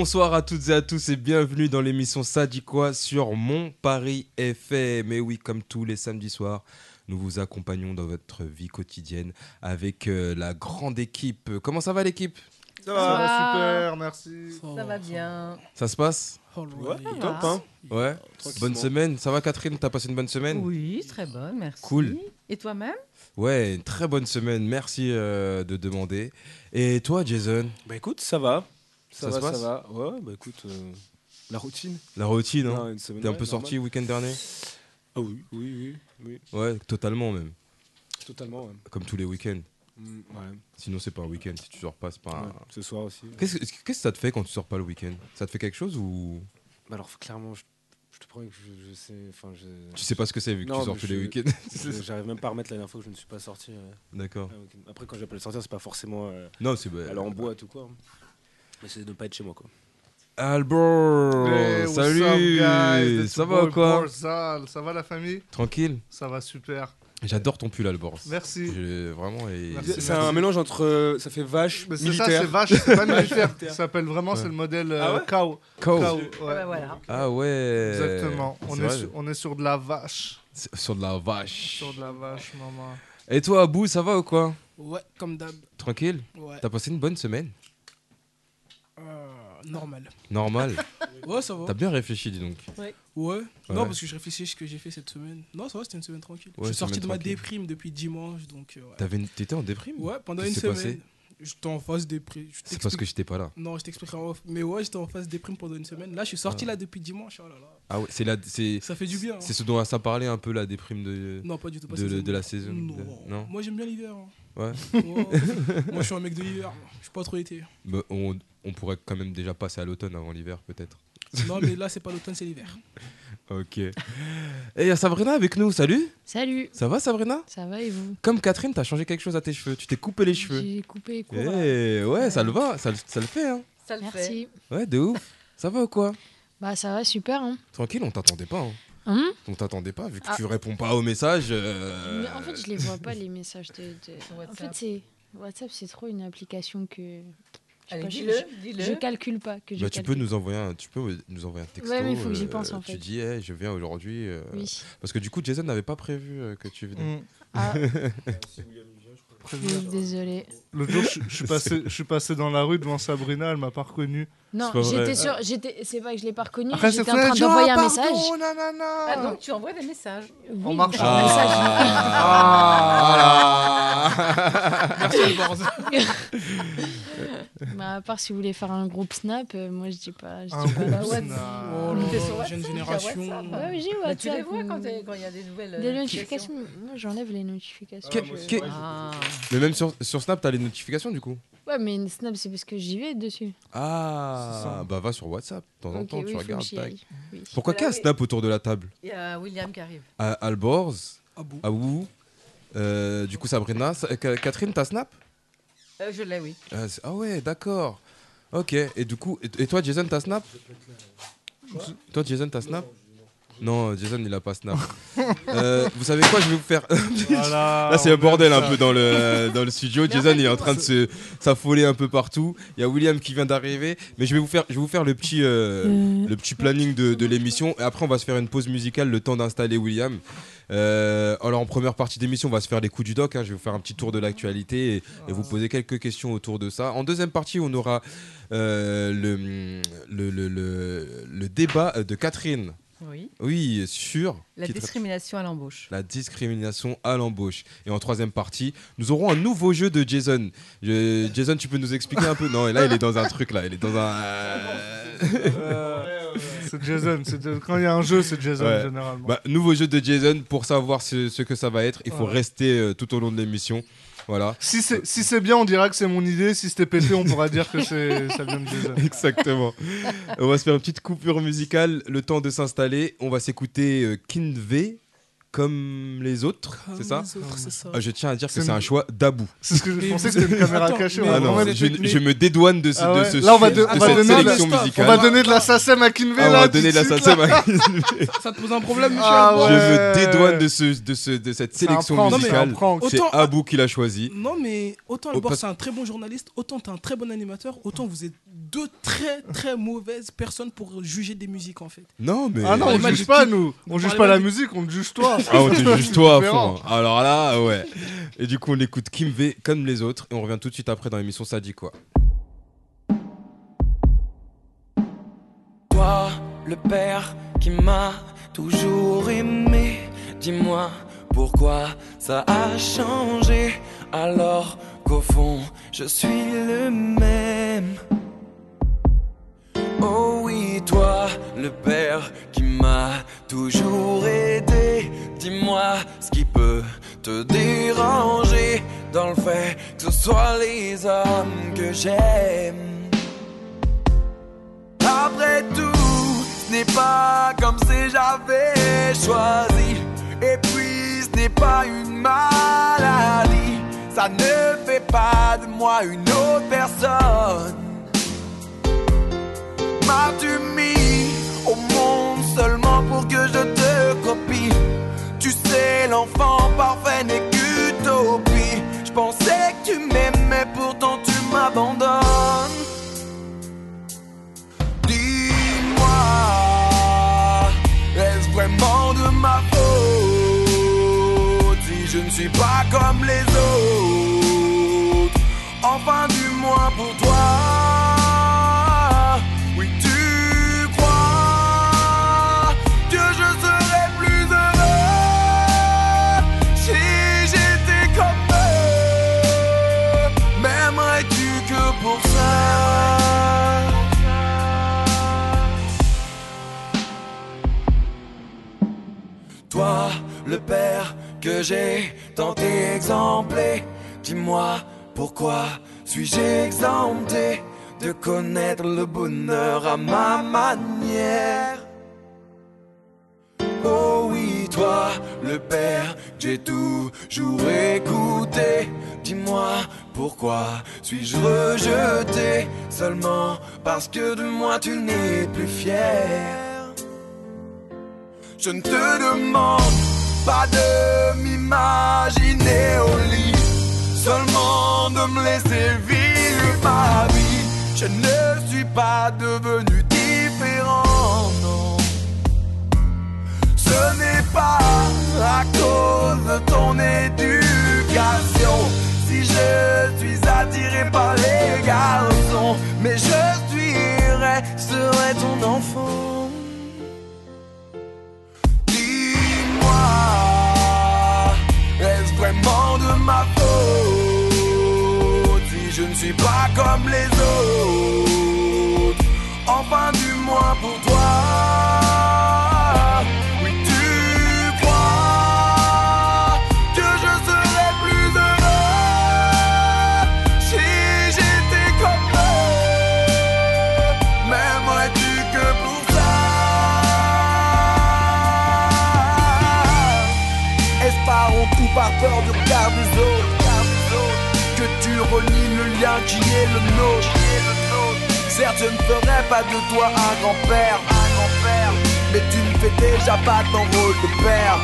Bonsoir à toutes et à tous et bienvenue dans l'émission Ça dit quoi sur Mon Paris FM. Mais oui, comme tous les samedis soirs, nous vous accompagnons dans votre vie quotidienne avec euh, la grande équipe. Comment ça va l'équipe? Ça va, va. super, merci. Ça va bien. Ça se passe? Ouais, Ça top, hein. Ouais. Bonne semaine. Ça va Catherine? T'as passé une bonne semaine? Oui, très bonne, merci. Cool. Et toi-même? Ouais, une très bonne semaine. Merci euh, de demander. Et toi Jason? Bah écoute, ça va. Ça, Ça se va, passe ça va. Ouais, bah écoute, euh, la routine. La routine, hein T'es un ouais, peu normal. sorti le week-end dernier Ah oui, oui, oui, oui, Ouais, totalement même. totalement. Ouais. Comme tous les week-ends. Mm, ouais. Sinon, c'est pas un week-end si tu sors pas. c'est pas un- Ouais, Ce soir aussi. Qu'est-ce que qu'est-ce que ça te fait quand tu sors pas le week-end? Ça te fait quelque chose ou? Bah alors clairement, je, je te promets que je, je sais. Enfin, je. tu sais pas ce que c'est vu que Non, tu sors je- les week-ends J'arrive même pas à remettre la dernière fois que je ne suis pas sorti. euh, D'accord. Après, quand j'appelle sortir, c'est pas forcément euh, Non, c'est bah, aller en boîte ou quoi. Mais c'est de ne pas être chez moi, quoi. Hey, what's salut, up, guys? It's ça va ou quoi? Borzal. Ça va la famille? Tranquille. Ça va super. J'adore ton pull Albert. Merci. J'ai vraiment et. C'est un mélange entre. euh, Ça fait vache, Mais c'est ça, c'est vache, c'est pas militaire. Ça s'appelle vraiment, c'est le modèle euh, Ah ouais? Cow. Cow. Cow, Ah ouais. bah voilà. Ah ouais. Exactement. On est, sur, on est sur de la vache. sur de la vache. Sur de la vache, maman. Et toi, Abou, ça va ou quoi? Ouais, comme d'hab. Tranquille? Ouais. T'as passé une bonne semaine? Normal. Normal. Ouais, ça va. T'as bien réfléchi, dis donc. Ouais. Ouais. Non, parce que je réfléchis à ce que j'ai fait cette semaine. Non, ça va, c'était une semaine tranquille. Ouais, je suis sorti semaine de ma tranquille. déprime depuis dimanche, donc euh, ouais. T'avais une- T'étais en déprime? Ouais, pendant Qu'est-ce une qui s'est passé? Semaine. J'étais en phase déprime. Je C'est parce t'explique- que j'étais pas là. Non, je t'expliquerai en off. Mais ouais, j'étais en phase déprime pendant une semaine. Là, je suis sorti Ah. là depuis dimanche. Oh là là. Ah ouais, c'est la, c'est, Ça fait du bien. hein. c'est ce dont ça parlait un peu la déprime de. Non, pas du tout. Pas de- la saison, Non. de- non Moi, j'aime bien l'hiver. hein. Ouais. Ouais. Moi, je suis un mec de l'hiver. Je suis pas trop été. Bah, on, on pourrait quand même déjà passer à l'automne avant l'hiver, peut-être. Non, mais là, c'est pas l'automne, c'est l'hiver. Ok. Et il y a Sabrina avec nous, salut Salut, Ça va Sabrina? Ça va et vous? Comme Catherine, t'as changé quelque chose à tes cheveux. Tu t'es coupé les cheveux. J'ai coupé court. Eh, là. ouais, ça le va, ça, le- ça le fait. Hein. Ça le fait. Merci. Ouais, de ouf. Ça va ou quoi? Bah ça va super hein. Tranquille, on t'attendait pas. Hein. Hum On t'attendait pas, vu que Ah. tu réponds pas aux messages. euh, Mais en fait je les vois pas les messages de. de- En WhatsApp. fait c'est WhatsApp c'est trop une application que. Je Allez, dis-le, dis-le. calcule pas que je Bah, tu peux nous envoyer un, tu peux nous envoyer un texto. Ouais, mais il faut que j'y euh, pense, en Tu fait. dis, eh, je viens aujourd'hui. euh, Oui. Parce que du coup, Jason n'avait pas prévu euh, que tu venais. Mm. Ah, désolé. L'autre jour, je, je suis passé, je suis passé dans la rue devant Sabrina, elle m'a pas reconnu. Non, pas vrai. j'étais sur j'étais c'est pas que je l'ai pas reconnu, Après, j'étais c'est en train d'envoyer ah, un pardon, message. Ah, donc tu envoies des messages. Oui, En marchant. un message. Ah, Merci, Bah, à part si vous voulez faire un groupe Snap, euh, moi je dis pas je Un dis pas groupe ouais. Snap. Oh sur WhatsApp, jeune génération. WhatsApp. Ouais, j'ai Bah, tu les WhatsApp. vois quand il y a des nouvelles. euh, Des notifications, moi j'enlève les notifications. Que- je- que- Ah. Mais même sur, sur Snap, t'as les notifications du coup Ouais, mais Snap c'est parce que j'y vais dessus. Ah, ça. bah va sur WhatsApp. De temps en Ok, temps, oui, tu regardes. Oui. Pourquoi Voilà, qu'il y a oui. Snap autour de la table Il y a William qui arrive. À Alborz, Ah bon Abou, euh, du coup Sabrina. Sa- Catherine, t'as Snap? Euh, je l'ai, oui. ah, c'est- ah ouais, d'accord. Ok, et du coup, et, et toi Jason, t'as Snap Toi Jason, t'as Snap Non, Jason, il a pas Snap. Euh, vous savez quoi, je vais vous faire... Voilà, Là, c'est un bordel un peu dans le, dans le studio. Mais Jason, il est en train de se s'affoler un peu partout. Il y a William qui vient d'arriver. Mais je vais vous faire, je vais vous faire le petit, euh, Euh, le petit planning de, de l'émission. Et après, on va se faire une pause musicale, le temps d'installer William. Euh, alors, en première partie d'émission, on va se faire les coups du doc. hein. Je vais vous faire un petit tour de l'actualité et, et vous poser quelques questions autour de ça. En deuxième partie, on aura euh, le, le, le, le- le débat de Catherine. Oui. Oui, sur La discrimination à l'embauche. la discrimination à l'embauche. Et en troisième partie, nous aurons un nouveau jeu de Jason. Je- Jason, tu peux nous expliquer un peu? Non, et là, il est dans un truc là. Il est dans un. Euh, C'est Jason. c'est Jason. Quand il y a un jeu, c'est Jason Ouais. généralement. Bah, nouveau jeu de Jason. Pour savoir ce, ce que ça va être, il faut Ouais. rester euh, tout au long de l'émission. Voilà. Si c'est si c'est bien, on dira que c'est mon idée. Si c'était pété, on pourra dire que c'est ça vient de Jason. Exactement. on va se faire une petite coupure musicale, le temps de s'installer. On va s'écouter euh, Kinvey comme les autres, c'est ça autres. Ah, Je tiens à dire que C'est un choix d'Abou. C'est ce que je pensais c'était une caméra Attends, cachée. Ah non, je, me dédouane de, ce, Ah de ouais. ce Là, on va de de- on va cette la- sélection musicale. On va donner de la SACEM à Kinvey Ah, on va donner de la SACEM à Kinvey. Ça te pose un problème, Michel Ah ouais. Je me dédouane de, ce, de, ce, de cette sélection prank, musicale. C'est Autant- Abou qui l'a choisi. Non, mais autant Albor, c'est un très bon journaliste, autant t'es un très bon animateur, autant vous êtes deux très très mauvaises personnes pour juger des musiques en fait. Non, mais. Ah non, on juge pas nous. On juge pas la musique, on te juge toi. Ah, on te juge toi à fond. hein. Alors là, ouais. Et du coup, on écoute Kim V comme les autres. Et on revient tout de suite après dans l'émission Ça dit quoi Toi, le père qui m'a toujours aimé, dis-moi pourquoi ça a changé alors qu'au fond je suis le même. Oh oui, toi, le père qui m'a toujours aidé, dis-moi ce qui peut te déranger dans le fait que ce soit les hommes que j'aime. Après tout, ce n'est pas comme si j'avais choisi. Et puis, ce n'est pas une maladie. Ça ne fait pas de moi une autre personne. M'as-tu mis au monde seulement pour que je te copie? Tu sais, l'enfant parfait n'est qu'utopie. Je pensais que tu m'aimais, pourtant tu m'abandonnes. Dis-moi, est-ce vraiment de ma faute si je ne suis pas comme les autres? Enfin, du moins pour toi. Que j'ai tant exemplé, dis-moi pourquoi suis-je exempté de connaître le bonheur à ma manière? Oh oui, toi, le père, j'ai toujours écouté. Dis-moi pourquoi suis-je rejeté? Seulement parce que de moi tu n'es plus fier. Je ne te demande pas de m'imaginer au lit, seulement de me laisser vivre ma vie. Je ne suis pas devenu différent, non. Ce n'est pas à cause de ton éducation si je suis attiré par les garçons, mais je suis resterai ton enfant. De ma faute si je ne suis pas comme les autres Enfin, du moins pour toi. Qui est le nôtre Certes, je ne ferai pas de toi un grand-père, mais tu ne fais déjà pas ton rôle de père.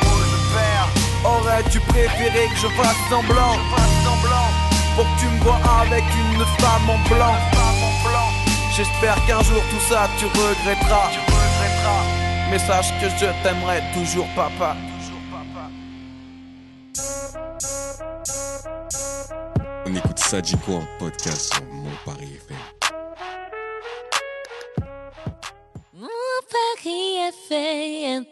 Aurais-tu préféré que je fasse semblant, pour que tu me vois avec une femme en blanc J'espère qu'un jour tout ça tu regretteras. Mais sache que je t'aimerai toujours, papa. Écoute Sadiko en podcast sur Mon Paris FM. Mon Paris FM.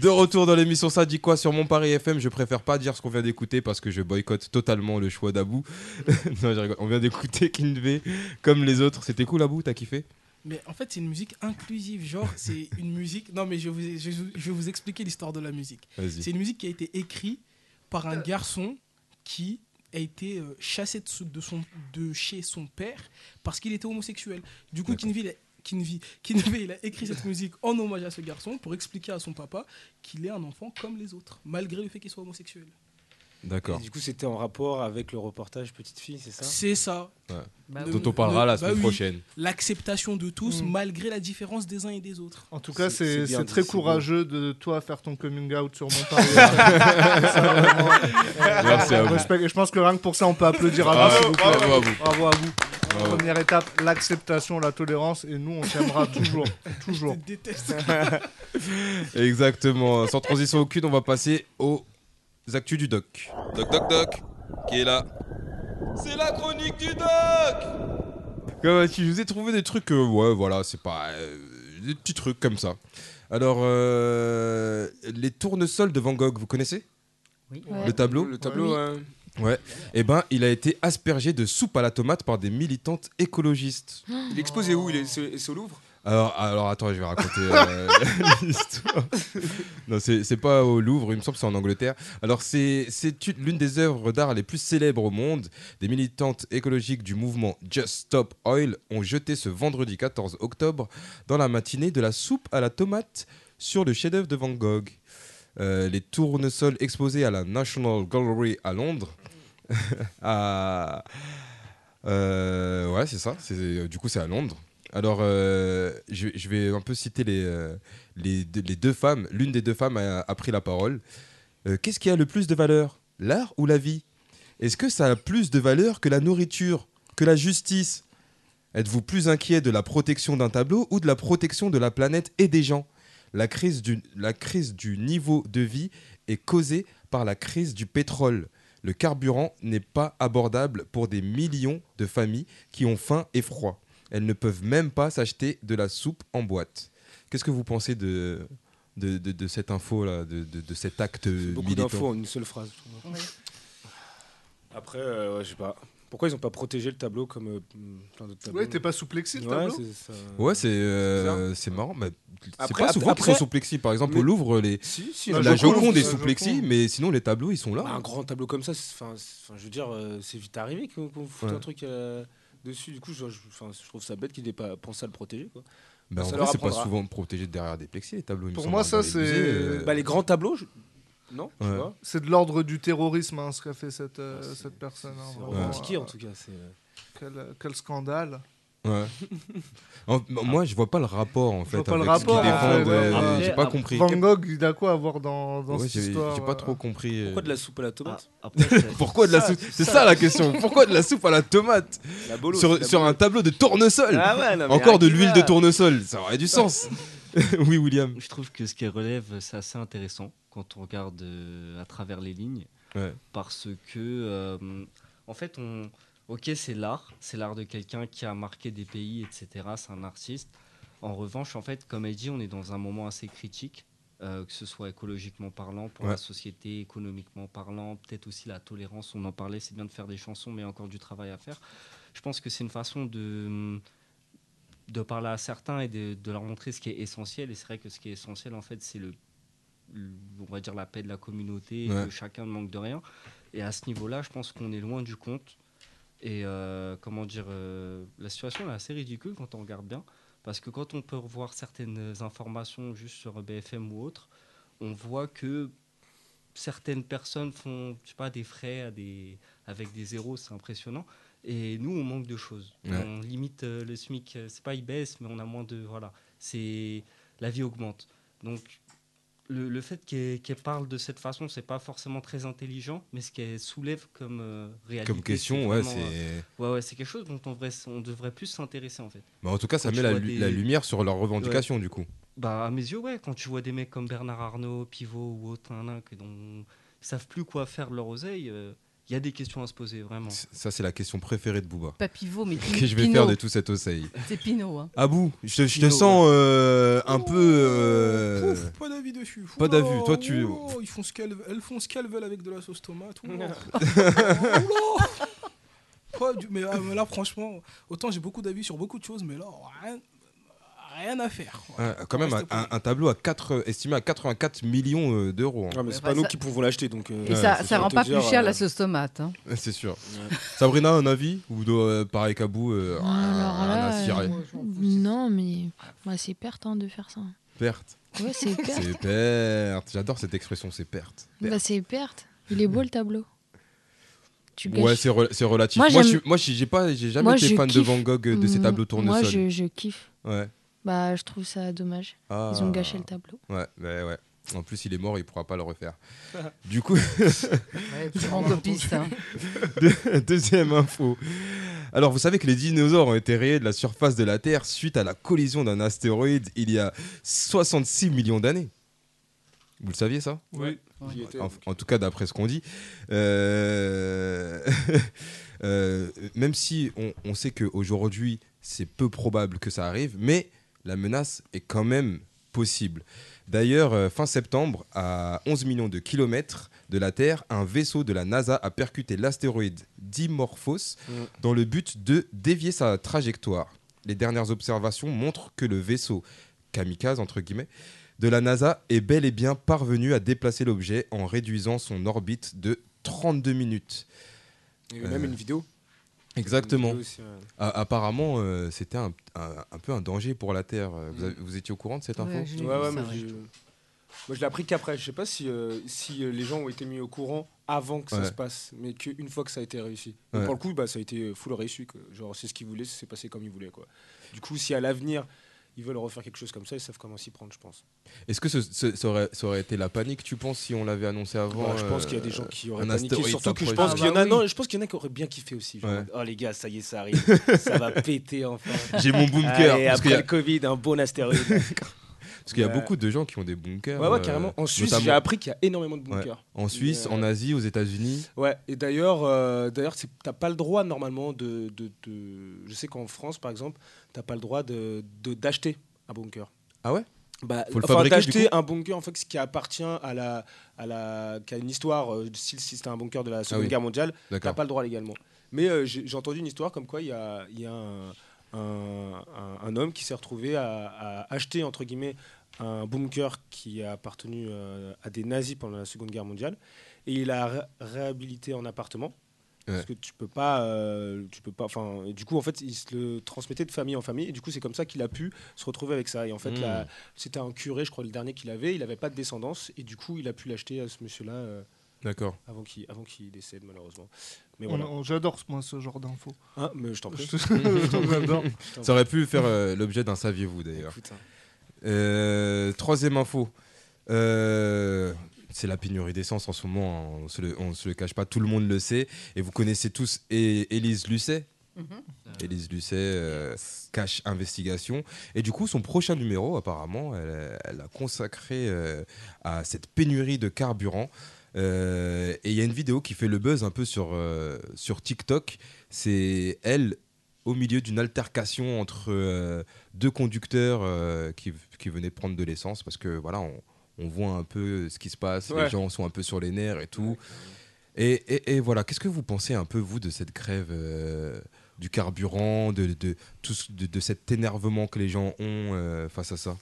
De retour dans l'émission Ça dit quoi sur mon Paris FM Je préfère pas dire ce qu'on vient d'écouter parce que je boycotte totalement le choix d'Abou. non, je rigole. On vient d'écouter Kinvé comme les autres. C'était cool, Abou T'as kiffé? Mais en fait, c'est une musique inclusive. Genre, c'est une musique. Non, mais je vais vous, je, vous expliquer l'histoire de la musique. C'est une musique qui a été écrite par un garçon qui a été euh, chassé de, son- de son, de chez son père parce qu'il était homosexuel. Du coup, Kinvey- Kinvey, il a écrit cette musique en hommage à ce garçon pour expliquer à son papa qu'il est un enfant comme les autres, malgré le fait qu'il soit homosexuel. D'accord. Du coup, c'était en rapport avec le reportage Petite Fille, c'est ça? C'est ça. Ouais. Bah Dont on parlera le- la bah semaine oui. prochaine. L'acceptation de tous, Mm. malgré la différence des uns et des autres. En tout cas, C'est- très courageux de toi faire ton coming out sur mon euh, Merci à vous. je pense que rien que pour ça, on peut applaudir à Bravo, vous, s'il vous plaît. bravo à vous. Bravo à vous. Bravo. Première étape, l'acceptation, la tolérance, et nous, on t'aimera toujours. Toujours. Je te déteste. Exactement. Sans transition aucune, on va passer aux actus du doc. Doc, doc, doc. Qui est là C'est la chronique du doc Comment vas-tu Je vous ai trouvé des trucs, euh, ouais, voilà, c'est pas. euh, des petits trucs comme ça. Alors, euh, les tournesols de Van Gogh, vous connaissez? Oui. Ouais. Le tableau? Le tableau, hein. Ouais. Eh ben, il a été aspergé de soupe à la tomate par des militantes écologistes. Il est exposé où? Il est c'est- c'est au Louvre? Alors, alors attends, je vais raconter euh, l'histoire. Non, c'est pas au Louvre, il me semble que c'est en Angleterre. Alors, c'est c'est une- l'une des œuvres d'art les plus célèbres au monde. Des militantes écologiques du mouvement Just Stop Oil ont jeté ce vendredi 14 octobre dans la matinée de la soupe à la tomate sur le chef-d'œuvre de Van Gogh. Euh, les tournesols exposés à la National Gallery à Londres. à, euh, ouais, c'est ça. Du coup, c'est à Londres. Alors, euh, je, vais un peu citer les, euh, les, deux, femmes. L'une des deux femmes a, pris la parole. Euh, Qu'est-ce qui a le plus de valeur? L'art ou la vie? Est-ce que ça a plus de valeur que la nourriture Que la justice? Êtes-vous plus inquiet de la protection d'un tableau ou de la protection de la planète et des gens? La crise du niveau de vie est causée par la crise du pétrole. Le carburant n'est pas abordable pour des millions de familles qui ont faim et froid. Elles ne peuvent même pas s'acheter de la soupe en boîte. Qu'est-ce que vous pensez de, de, de- de cette info-là, de, de- de cet acte Beaucoup d'infos en une seule phrase. Après, euh, ouais, je sais pas. Pourquoi ils n'ont pas protégé le tableau comme euh, plein d'autres tableaux Ouais, t'es pas sous plexi le Ouais, tableau. Ouais, c'est euh, c'est marrant. mais c'est Après- pas souvent après- qu'ils sont sous plexi. Par exemple, Mais- au Louvre, les, Si, si, La la Joconde, est la sous plexi, Joconde. mais sinon les tableaux ils sont là. Un grand tableau comme ça, c'est- enfin, je veux dire, euh, c'est vite arrivé qu'on qu'on foute Ouais. un truc euh, dessus. Du coup, je, je- enfin, je trouve ça bête qu'ils n'aient pas pensé à le protéger. Quoi. Ben, en vrai, c'est pas souvent protégé derrière des plexis les tableaux. Pour moi, ça, c'est- euh, Bah, les grands tableaux, je- non tu Ouais. vois C'est de l'ordre du terrorisme hein, ce qu'a fait cette, euh, C'est- cette personne. hein, C'est euh, en tout cas. c'est, Quel, quel scandale. Ouais. En- moi, je vois pas le rapport en fait. vois pas le avec rapport, défendent, euh, ouais. J'ai pas compris. Van Gogh, il a quoi à voir dans, dans Ouais, cette j'ai histoire j'ai pas euh, trop compris. euh. Pourquoi de la soupe à la tomate Ah, après, Pourquoi de la Ça, soupe C'est ça. ça la question. Pourquoi de la soupe à la tomate La bolo, sur, la sur un tableau de tournesol Ah ouais, non, mais Encore de l'huile de tournesol, ça aurait du sens. oui, William. je trouve que ce qui relève, c'est assez intéressant quand on regarde euh, à travers les lignes. Ouais. Parce que, euh, en fait, on, ok, c'est l'art. C'est l'art de quelqu'un qui a marqué des pays, etc. C'est un artiste. En revanche, en fait, comme elle dit, on est dans un moment assez critique. euh, que ce soit écologiquement parlant, pour Ouais. la société, économiquement parlant, peut-être aussi la tolérance, on en parlait, c'est bien de faire des chansons, mais encore du travail à faire. Je pense que c'est une façon de, de parler à certains et de, de leur montrer ce qui est essentiel. Et c'est vrai que ce qui est essentiel, en fait, c'est le, le- on va dire la paix de la communauté, Ouais. que chacun ne manque de rien. Et à ce niveau-là, je pense qu'on est loin du compte. Et euh, comment dire, euh, la situation est assez ridicule quand on regarde bien. Parce que quand on peut revoir certaines informations juste sur BFM ou autre, on voit que certaines personnes font je sais pas, des frais à des, avec des zéros, c'est impressionnant. Et nous, on manque de choses. Ouais. On limite euh, le SMIC, c'est pas il baisse, mais on a moins de. Voilà. C'est, la vie augmente. Donc, le, le fait qu'elle qu'elle parle de cette façon, c'est pas forcément très intelligent, mais ce qu'elle soulève comme euh, réalité. Comme question, c'est ouais, vraiment, euh, c'est. ouais, ouais, c'est quelque chose dont on devrait, on devrait plus s'intéresser en fait. Bah, en tout cas, ça met la, des- lumière sur leurs revendications, du coup. Bah, à mes yeux, ouais, quand tu vois des mecs comme Bernard Arnault, Pivot ou autre, un, un, que dont ils savent plus quoi faire de leur oseille, il y a des questions à se poser, vraiment. Ça, c'est la question préférée de Booba. Pas pivot, mais Que je vais Pinot. faire de tout cet oseille. C'est Pinot. Hein. Abou, je te, je te sens euh, un peu. euh, Ouf, pas d'avis dessus. pas d'avis, toi, tu- oula, ils font ce qu'elles elles font ce qu'elles veulent avec de la sauce tomate. Pas du- ah, mais là, franchement, autant j'ai beaucoup d'avis sur beaucoup de choses, mais là, rien- à faire. Ouais, quand même, un, un- un tableau à 4, estimé à 84 millions euh, d'euros. hein. Ouais, mais c'est Bah, pas nous qui pouvons l'acheter, donc. euh, Et Ouais, ça, ça rend pas dire, plus cher euh, la sauce tomate. hein. Ouais, C'est sûr. Sabrina, un avis? Ou euh, pareil qu'Abou, euh, Alors rien là, à cirer euh, non, mais moi, c'est perte hein, de faire ça. Perte. Ouais, c'est perte. C'est perte. J'adore cette expression, c'est perte. Bah, c'est perte. Il est beau le tableau. Tu Ouais, c'est re- c'est relatif. Moi, Moi, je moi, j'ai pas, j'ai jamais Moi, été fan de. Van Gogh euh, de ces Mm, tableaux Moi, tournesol. je, je kiffe. Ouais. Bah, je trouve ça dommage. Ah. Ils ont gâché le tableau. Ouais, ouais, ouais. En plus, il est mort, il pourra pas le refaire. du coup, Ouais, hein. Deux- deuxième info. Alors, vous savez que les dinosaures ont été rayés de la surface de la Terre suite à la collision d'un astéroïde il y a 66 millions d'années. Vous le saviez ça? Oui, en tout cas, d'après ce qu'on dit. Euh, euh, même si on, on sait qu'aujourd'hui, c'est peu probable que ça arrive, mais la menace est quand même possible. D'ailleurs, euh, fin septembre, à 11 millions de kilomètres de la Terre, un vaisseau de la NASA a percuté l'astéroïde Dimorphos Mm. dans le but de dévier sa trajectoire. Les dernières observations montrent que le vaisseau kamikaze, entre guillemets, de la NASA est bel et bien parvenu à déplacer l'objet en réduisant son orbite de 32 minutes. Il y a eu même Euh, une vidéo. Exactement. Aussi, ouais. Apparemment, euh, c'était un, un- un peu un danger pour la Terre. Euh, Vous, avez- vous étiez au courant de cette info Ouais, je Ouais, ouais, mais j'ai- Moi, je l'ai appris qu'après. Je sais pas si, euh, si les gens ont été mis au courant avant que ça Ouais. se passe, mais qu'une fois que ça a été réussi. Pour le coup, bah, ça a été full réussi. quoi. Genre, c'est ce qu'ils voulaient, ça s'est passé comme ils voulaient. Quoi. Du coup, si à l'avenir, ils veulent refaire quelque chose comme ça, ils savent comment s'y prendre, je pense. Est-ce que ce- ce- ça, aurait, ça aurait été la panique, tu penses, si on l'avait annoncé avant Bah, je pense euh, qu'il y a des gens qui auraient paniqué. Surtout que je pense qu'il y. Ah bah oui. Y en a qui auraient bien kiffé aussi. genre, Ouais. Oh les gars, ça y est, ça arrive. ça va péter enfin. J'ai mon bunker. Allez, parce après y a, le Covid, un bon astéroïde. parce qu'il y a beaucoup de gens qui ont des bunkers. ouais, ouais, carrément. En Suisse, notamment- j'ai appris qu'il y a énormément de bunkers. En Suisse, en euh, Asie, aux États-Unis. Ouais, et d'ailleurs, euh, d'ailleurs, t'as pas le droit normalement de, de, de- Je sais qu'en France, par exemple, t'as pas le droit de de- d'acheter un bunker. Ah ouais? Bah, Faut le enfin, d'acheter un bunker en fait, ce qui appartient à la, à la, qui a une histoire, euh, si, si c'était un bunker de la Seconde Ah oui. Guerre mondiale, t'as pas le droit légalement. Mais euh, j'ai entendu une histoire comme quoi il y a, il y a un, un- un- un homme qui s'est retrouvé à, à acheter entre guillemets un bunker qui a appartenu euh, à des nazis pendant la Seconde Guerre mondiale et il a ré- réhabilité en appartement. Parce que tu peux pas, euh, tu peux pas. Enfin, du coup, en fait, il se le transmettait de famille en famille, et du coup, c'est comme ça qu'il a pu se retrouver avec ça. Et en fait, Mm. la- c'était un curé, je crois, le dernier qu'il avait. Il avait pas de descendance, et du coup, il a pu l'acheter à ce monsieur-là euh, D'accord. avant qu'il, avant qu'il décède malheureusement. Mais On- voilà. on- J'adore moi ce genre d'infos. Hein, mais je t'en prie. J'adore. Ça aurait pu faire euh, l'objet d'un saviez-vous d'ailleurs. Écoute, hein. Euh, troisième info. Euh, c'est la pénurie d'essence en ce moment, hein, on se, le, on se le cache pas, tout le monde le sait. Et vous connaissez tous E- Élise Lucet Mhm. Élise Lucet, euh, Cash Investigation. Et du coup, son prochain numéro, apparemment, elle, elle a consacré euh, à cette pénurie de carburant. Euh, et il y a une vidéo qui fait le buzz un peu sur, euh, sur TikTok. C'est elle au milieu d'une altercation entre euh, deux conducteurs euh, qui, qui venaient prendre de l'essence parce que voilà, on, on voit un peu ce qui se passe, Ouais. les gens sont un peu sur les nerfs et tout. Et, et- et voilà, qu'est-ce que vous pensez un peu, vous, de cette grève euh, du carburant, de, de, de, de cet énervement que les gens ont face à ça?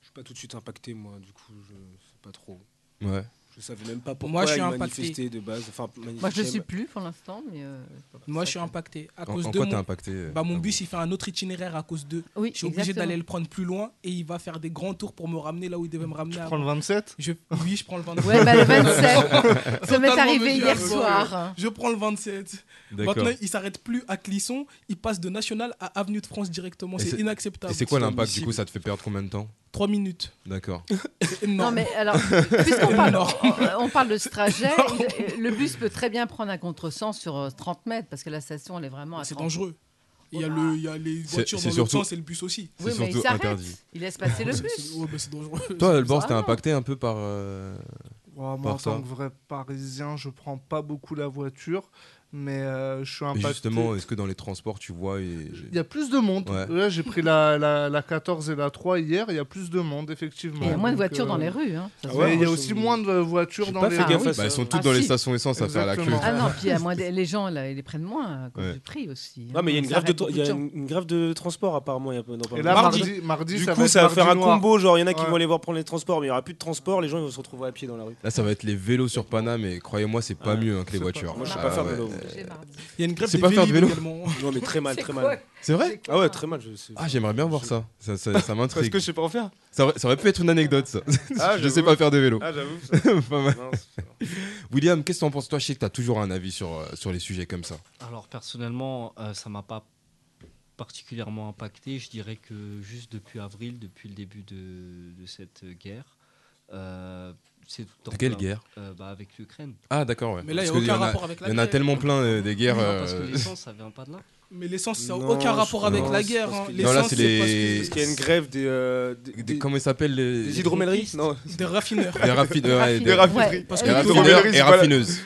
Je suis pas tout de suite impacté, moi. Du coup, je sais pas trop. Ouais. Je savais même pas pourquoi Moi, je suis impacté. de base. Enfin, Moi, je ne suis plus pour l'instant, mais. euh, Moi, je suis impacté à En, cause en de quoi mon... impacté euh, Bah, mon bus, il fait un autre itinéraire à cause d'eux. Oui, Je suis obligé d'aller le prendre plus loin et il va faire des grands tours pour me ramener là où il devait me ramener. Tu avant. prends le 27 Je... Oui, je prends le 27. Ouais, bah, le 27. Ça m'est arrivé hier soir. Je prends le 27. D'accord. Maintenant, il s'arrête plus à Clisson, il passe de National à Avenue de France directement. C'est- inacceptable. Et c'est quoi l'impact Du coup, ça te fait perdre combien de temps 3 minutes. D'accord. C'est Non, mais alors, puisqu'on parle, Non. On, on parle de ce trajet, il- le bus peut très bien prendre un contresens sur euh, 30 mètres parce que la station, elle est vraiment à C'est 30 dangereux. Il y, a le, il y a les C'est- voitures c'est dans l'autre surtout- sens et le bus aussi. C'est Oui, mais il interdit. Il laisse passer le bus. c'est- ouais, bah, c'est dangereux. Toi, Alban, t'es impacté un peu par. euh, Ouais, moi, Par en ça. tant que vrai parisien, je prends pas beaucoup la voiture. Mais euh, je suis Mais impacté. justement, est-ce que dans les transports, tu vois. et- Il y a plus de monde. Ouais. Là, j'ai pris la, la, la 14 et la 3 hier. Il y a plus de monde, effectivement. Il y a moins de voitures euh, dans les rues. Hein. Mais voit. il y a aussi moins de voitures J'ai dans pas les fait rues. Bah, ils sont tous Ah, dans les stations essence à faire la queue. Ah non, puis il y a moins de- les gens, là, ils les prennent moins à cause Ouais. du prix aussi. Non, mais il y a une grève de, y a une, une grève de transport apparemment. y a- dans pas Et là, mardi, mardi, du ça coup, va ça être va faire un combo. Genre, il y en a qui vont aller voir prendre les transports, mais il y aura plus de transport. Les gens ils vont se retrouver à pied dans la rue. Là, ça va être les vélos sur Paname, et croyez-moi, c'est pas mieux hein, que les voitures. moi, je Ah pas faire vélo. Mardi. Il y a une grève C'est des pas faire de Vélib vélo également. Non, mais très mal, C'est très mal. C'est vrai Ah ouais, très mal. Je sais. Ah, j'aimerais bien voir ça. Ça, ça, ça Parce m'intrigue. que je sais pas en faire. Ça, aurait- ça aurait pu être une anecdote, ça. Ah, je sais pas faire de vélo. Ah, j'avoue. Pas mal. Non, c'est- William, qu'est-ce que t'en penses Toi, je sais que t'as toujours un avis sur, euh, sur les sujets comme ça. Alors personnellement, euh, ça m'a pas particulièrement impacté. Je dirais que juste depuis avril, depuis le début de, de cette guerre, euh, c'est tout en Quelle plein- guerre euh, bah, Avec l'Ukraine. Ah, d'accord, ouais. Mais là, il Parce n'y a aucun rapport avec la Il y guerre. en a tellement plein euh, des guerres. Non, parce que euh, l'essence, ça vient pas de là. Mais l'essence, ça n'a aucun rapport avec non, la guerre. hein. Non, là, c'est les- parce qu'il y a une grève des. euh, des- des- des- comment ils s'appellent les... des hydromelleries Non. Des raffineurs. Des raffineurs. des- raffineries. Parce des raffineuses.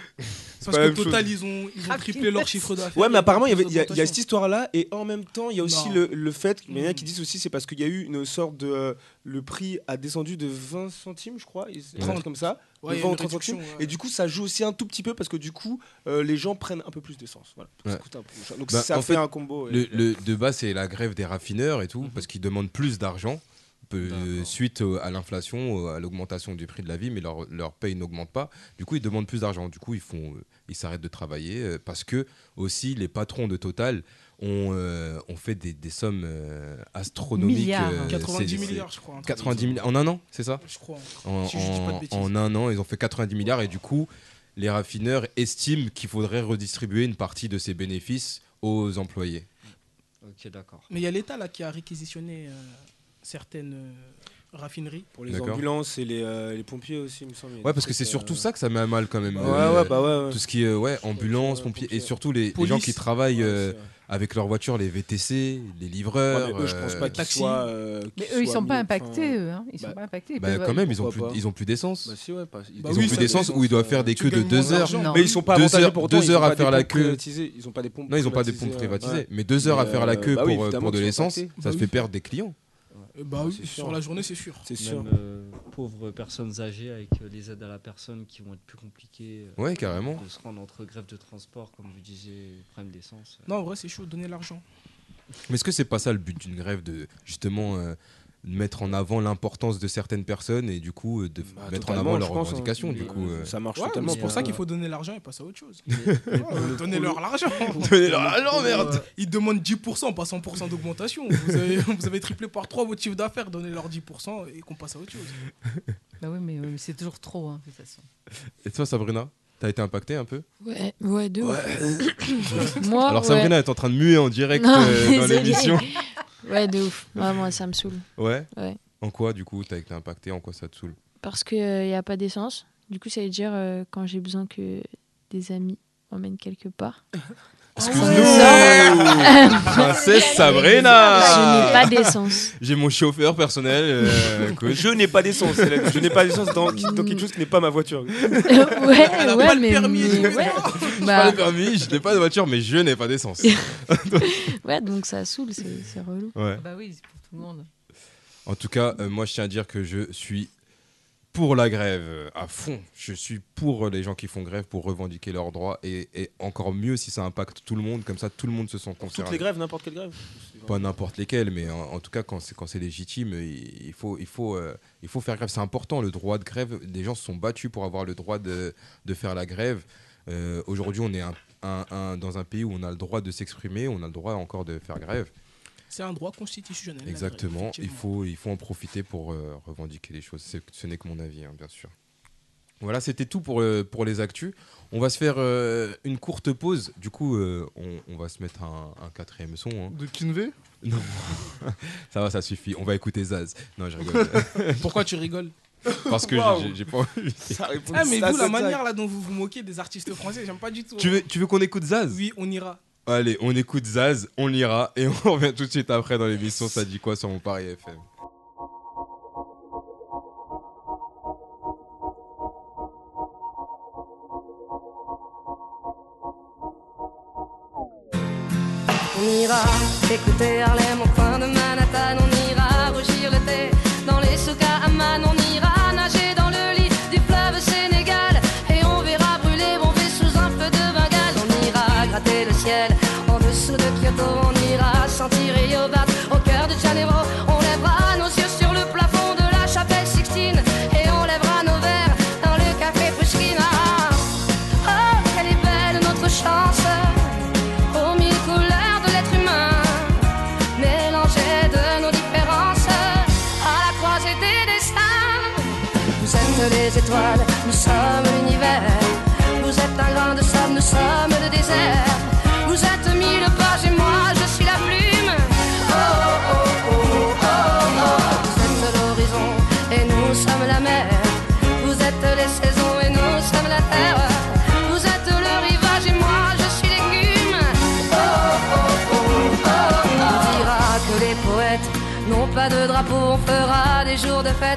Parce que chose. Total, ils ont, ils ont triplé leur chiffre d'affaires. Ouais, mais apparemment, il y, avait, plus il y a, il y a cette histoire-là, et en même temps, il y a aussi le, le fait, il y en a Mm. qui disent aussi, c'est parce qu'il y a eu une sorte de. euh, le prix a descendu de 20 centimes, je crois, et c'est un Ouais. truc comme ça. Ouais, de il y a 20 ou une 30 réduction, centimes. ouais. Et du coup, ça joue aussi un tout petit peu parce que du coup, euh, les gens prennent un peu plus d'essence. Voilà. Ça Ouais. coûte un peu cher. Donc Bah, ça en fait, fait, un combo. Le, et- le- de base, c'est la grève des raffineurs et tout, Mhm. parce qu'ils demandent plus d'argent peu- suite à l'inflation, à l'augmentation du prix de la vie, mais leur, leur paye n'augmente pas. Du coup, ils demandent plus d'argent. Du coup, ils font, euh, ils s'arrêtent de travailler euh, parce que aussi les patrons de Total ont, euh, ont fait des, des sommes euh, astronomiques. Milliards. euh, 90 c'est- milliards, je crois. un truc 90 milliards en un an, c'est ça Je crois. en, Si je dis pas de en- bêtises. en un an, ils ont fait 90 milliards et du coup, les raffineurs estiment qu'il faudrait redistribuer une partie de ces bénéfices aux employés. Ok, d'accord. Mais il y a l'État là qui a réquisitionné euh, certaines euh, raffineries. Pour les ambulances et les, euh, les pompiers aussi, il me semble. Ouais, parce que c'est euh, surtout ça que ça met à mal quand même. Ouais, euh, ouais, bah ouais. ouais. Tout ce qui est ouais, ambulance, Ouais, pompiers, et surtout les, gens qui travaillent Ouais, euh, avec leur voiture, les VTC, les Ouais, livreurs. mais eux, je pense euh, pas qu'ils taxi. soient. euh, Mais eux, ils sont pas impactés, eux. hein. Ils sont bah- pas impactés. ils bah, quand même, ils ont, plus, ils ont plus d'essence. Bah si, ouais. pas- Bah ils oui, ont ça plus d'essence ou ils doivent faire des queues de deux heures. Mais ils sont pas heures- pour deux ils ont heures à faire la queue. privatisées, Ils ont pas des pompes Non, ils n'ont pas des pompes privatisées, ouais. Mais deux heures à faire la euh, queue bah pour, euh, de l'essence, ça Bah se fait perdre des clients. Euh, bah oui, c'est sûr. sur la journée, c'est sûr. C'est sûr. Même euh, pauvres personnes âgées avec euh, les aides à la personne qui vont être plus compliquées. euh, Ouais, carrément. De se rendre entre grève de transport, comme vous disiez, problème d'essence. euh. Non, en vrai, c'est chaud, donner l'argent. Mais est-ce que c'est pas ça le but d'une grève de justement euh, mettre en avant l'importance de certaines personnes et du coup euh, de Bah, mettre en avant leurs hein. revendications du Euh, coup euh. Ça marche Ouais, totalement. c'est pour ça euh, qu'il faut donner l'argent et passer à autre chose. Ouais, Donnez-leur l'argent. Donnez-leur l'argent, merde Ils demandent 10%, pas 100% d'augmentation. Vous avez, vous avez triplé par 3 votre chiffre d'affaires, donnez-leur 10% et qu'on passe à autre chose. Bah oui, mais, c'est toujours trop, hein, de toute façon. Et toi Sabrina T'as été impacté un peu? Ouais, ouais, de ouf. Moi, Alors ouais. Sabrina est en train de muer en direct Non, euh, dans l'émission. Ouais, de ouf. Ouais, moi, ça me saoule. Ouais. Ouais. En quoi du coup t'as été impacté En quoi ça te saoule? Parce qu'il n'y a pas d'essence. Du coup, ça veut dire euh, quand j'ai besoin que des amis m'emmènent quelque part. Excuse-nous me Princesse Je Sabrina n'ai pas d'essence. J'ai mon chauffeur personnel. euh. Je n'ai pas d'essence. Je n'ai pas d'essence dans, dans quelque chose qui n'est pas ma voiture. ouais, pas le mais. permis, mais- tu ouais. J'ai Bah, pas le permis, je n'ai pas de voiture, mais je n'ai pas d'essence. ouais, donc ça saoule, c'est c'est relou. Ouais. Bah oui, c'est pour tout le monde. En tout cas, euh, moi je tiens à dire que je suis pour la grève euh, à fond. Je suis pour les gens qui font grève pour revendiquer leurs droits et, et encore mieux si ça impacte tout le monde, comme ça tout le monde se sent Toutes concerné. les grèves, n'importe quelle grève. Pas n'importe lesquelles, mais en, en tout cas quand c'est quand c'est légitime, il, il faut il faut euh, il faut faire grève. C'est important le droit de grève. Les gens se sont battus pour avoir le droit de, de faire la grève. Euh, Aujourd'hui, on est un- un- un- dans un pays où on a le droit de s'exprimer, on a le droit encore de faire grève. C'est un droit constitutionnel. Exactement, il faut, il faut en profiter pour euh, revendiquer les choses. C'est- Ce n'est que mon avis, hein, bien sûr. Voilà, c'était tout pour, euh, pour les actus. On va se faire euh, une courte pause. Du coup, euh, on, on va se mettre un, un quatrième son. hein. De Kinvé Non, ça va, ça suffit. On va écouter Zaz. Non, je rigole. Pourquoi tu rigoles? Parce que j'ai- pas envie. Ah, mais ça, vous, la manière là dont vous vous moquez des artistes français, j'aime pas du tout. Tu veux, tu veux qu'on écoute Zaz? Oui, on ira. Allez, on écoute Zaz, on l'ira et on revient tout de suite après dans l'émission Ça dit quoi sur mon Paris FM. On ira écouter On ira sentir Yobat au cœur de Janeiro. On lèvera nos yeux sur le plafond de la chapelle Sixtine. Et on lèvera nos verres dans le café Pushkin. Ah, Oh, quelle est belle notre chance Aux mille couleurs de l'être humain Mélangées de nos différences À la croisée des destins Vous êtes les étoiles, nous sommes l'univers Vous êtes un grain de nous sommes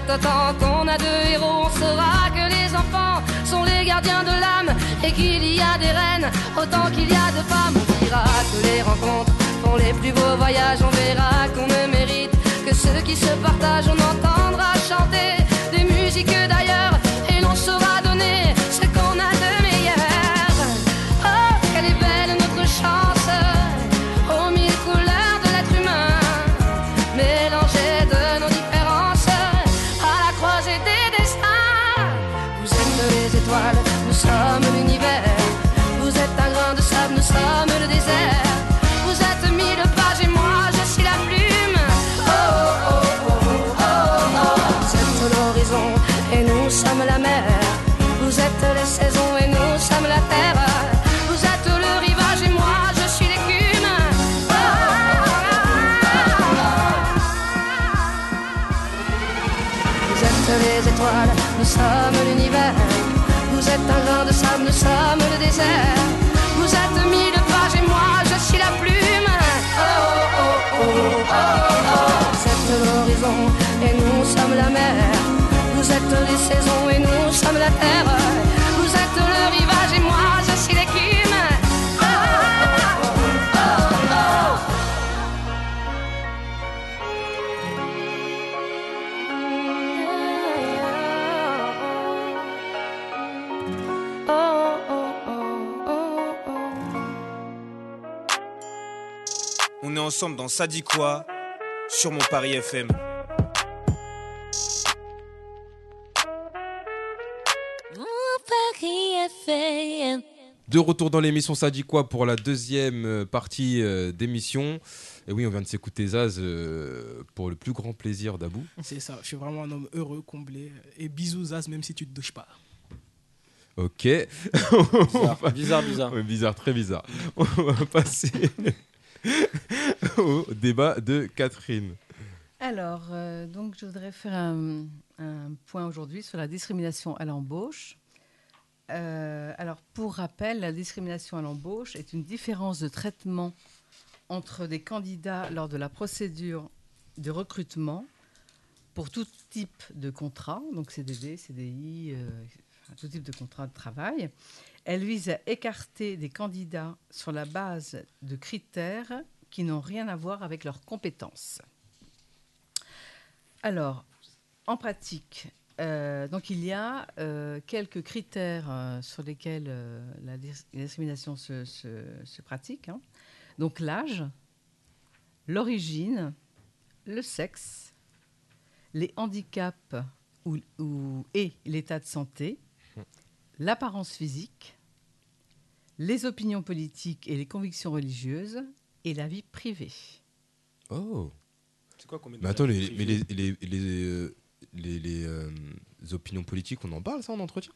autant qu'on a deux héros On saura que les enfants sont les gardiens de l'âme Et qu'il y a des reines autant qu'il y a de femmes. On dira que les rencontres font les plus beaux voyages On verra qu'on ne mérite que ceux qui se partagent. On entendra chanter des musiques d'ailleurs êtes les saisons et nous sommes la terre. Vous êtes le rivage et moi je suis l'écume. Oh, oh, oh. On est ensemble dans Ça quoi sur mon Paris FM. De retour dans l'émission Ça dit quoi pour la deuxième euh, partie euh, d'émission. Et oui, on vient de s'écouter Zaz euh, pour le plus grand plaisir d'Abou. C'est ça, je suis vraiment un homme heureux, comblé. Et bisous, Zaz, même si tu te douches pas. Ok. Bizarre, bizarre, bizarre. Ouais, bizarre, très bizarre. On va passer au débat de Catherine. Alors, euh, donc, je voudrais faire un, un point aujourd'hui sur la discrimination à l'embauche. Euh, alors, pour rappel, la discrimination à l'embauche est une différence de traitement entre des candidats lors de la procédure de recrutement pour tout type de contrat, donc CDD, CDI, euh, tout type de contrat de travail. Elle vise à écarter des candidats sur la base de critères qui n'ont rien à voir avec leurs compétences. Alors, en pratique, euh, donc il y a euh, quelques critères euh, sur lesquels euh, la dis- la discrimination se, se- se pratique. hein. Donc l'âge, l'origine, le sexe, les handicaps ou, ou- et l'état de santé, l'apparence physique, les opinions politiques et les convictions religieuses et la vie privée. Oh. C'est quoi qu'on met Mais attends, les, mais privée les, les, les, euh, les- les, euh, opinions politiques, on en parle ça en entretien?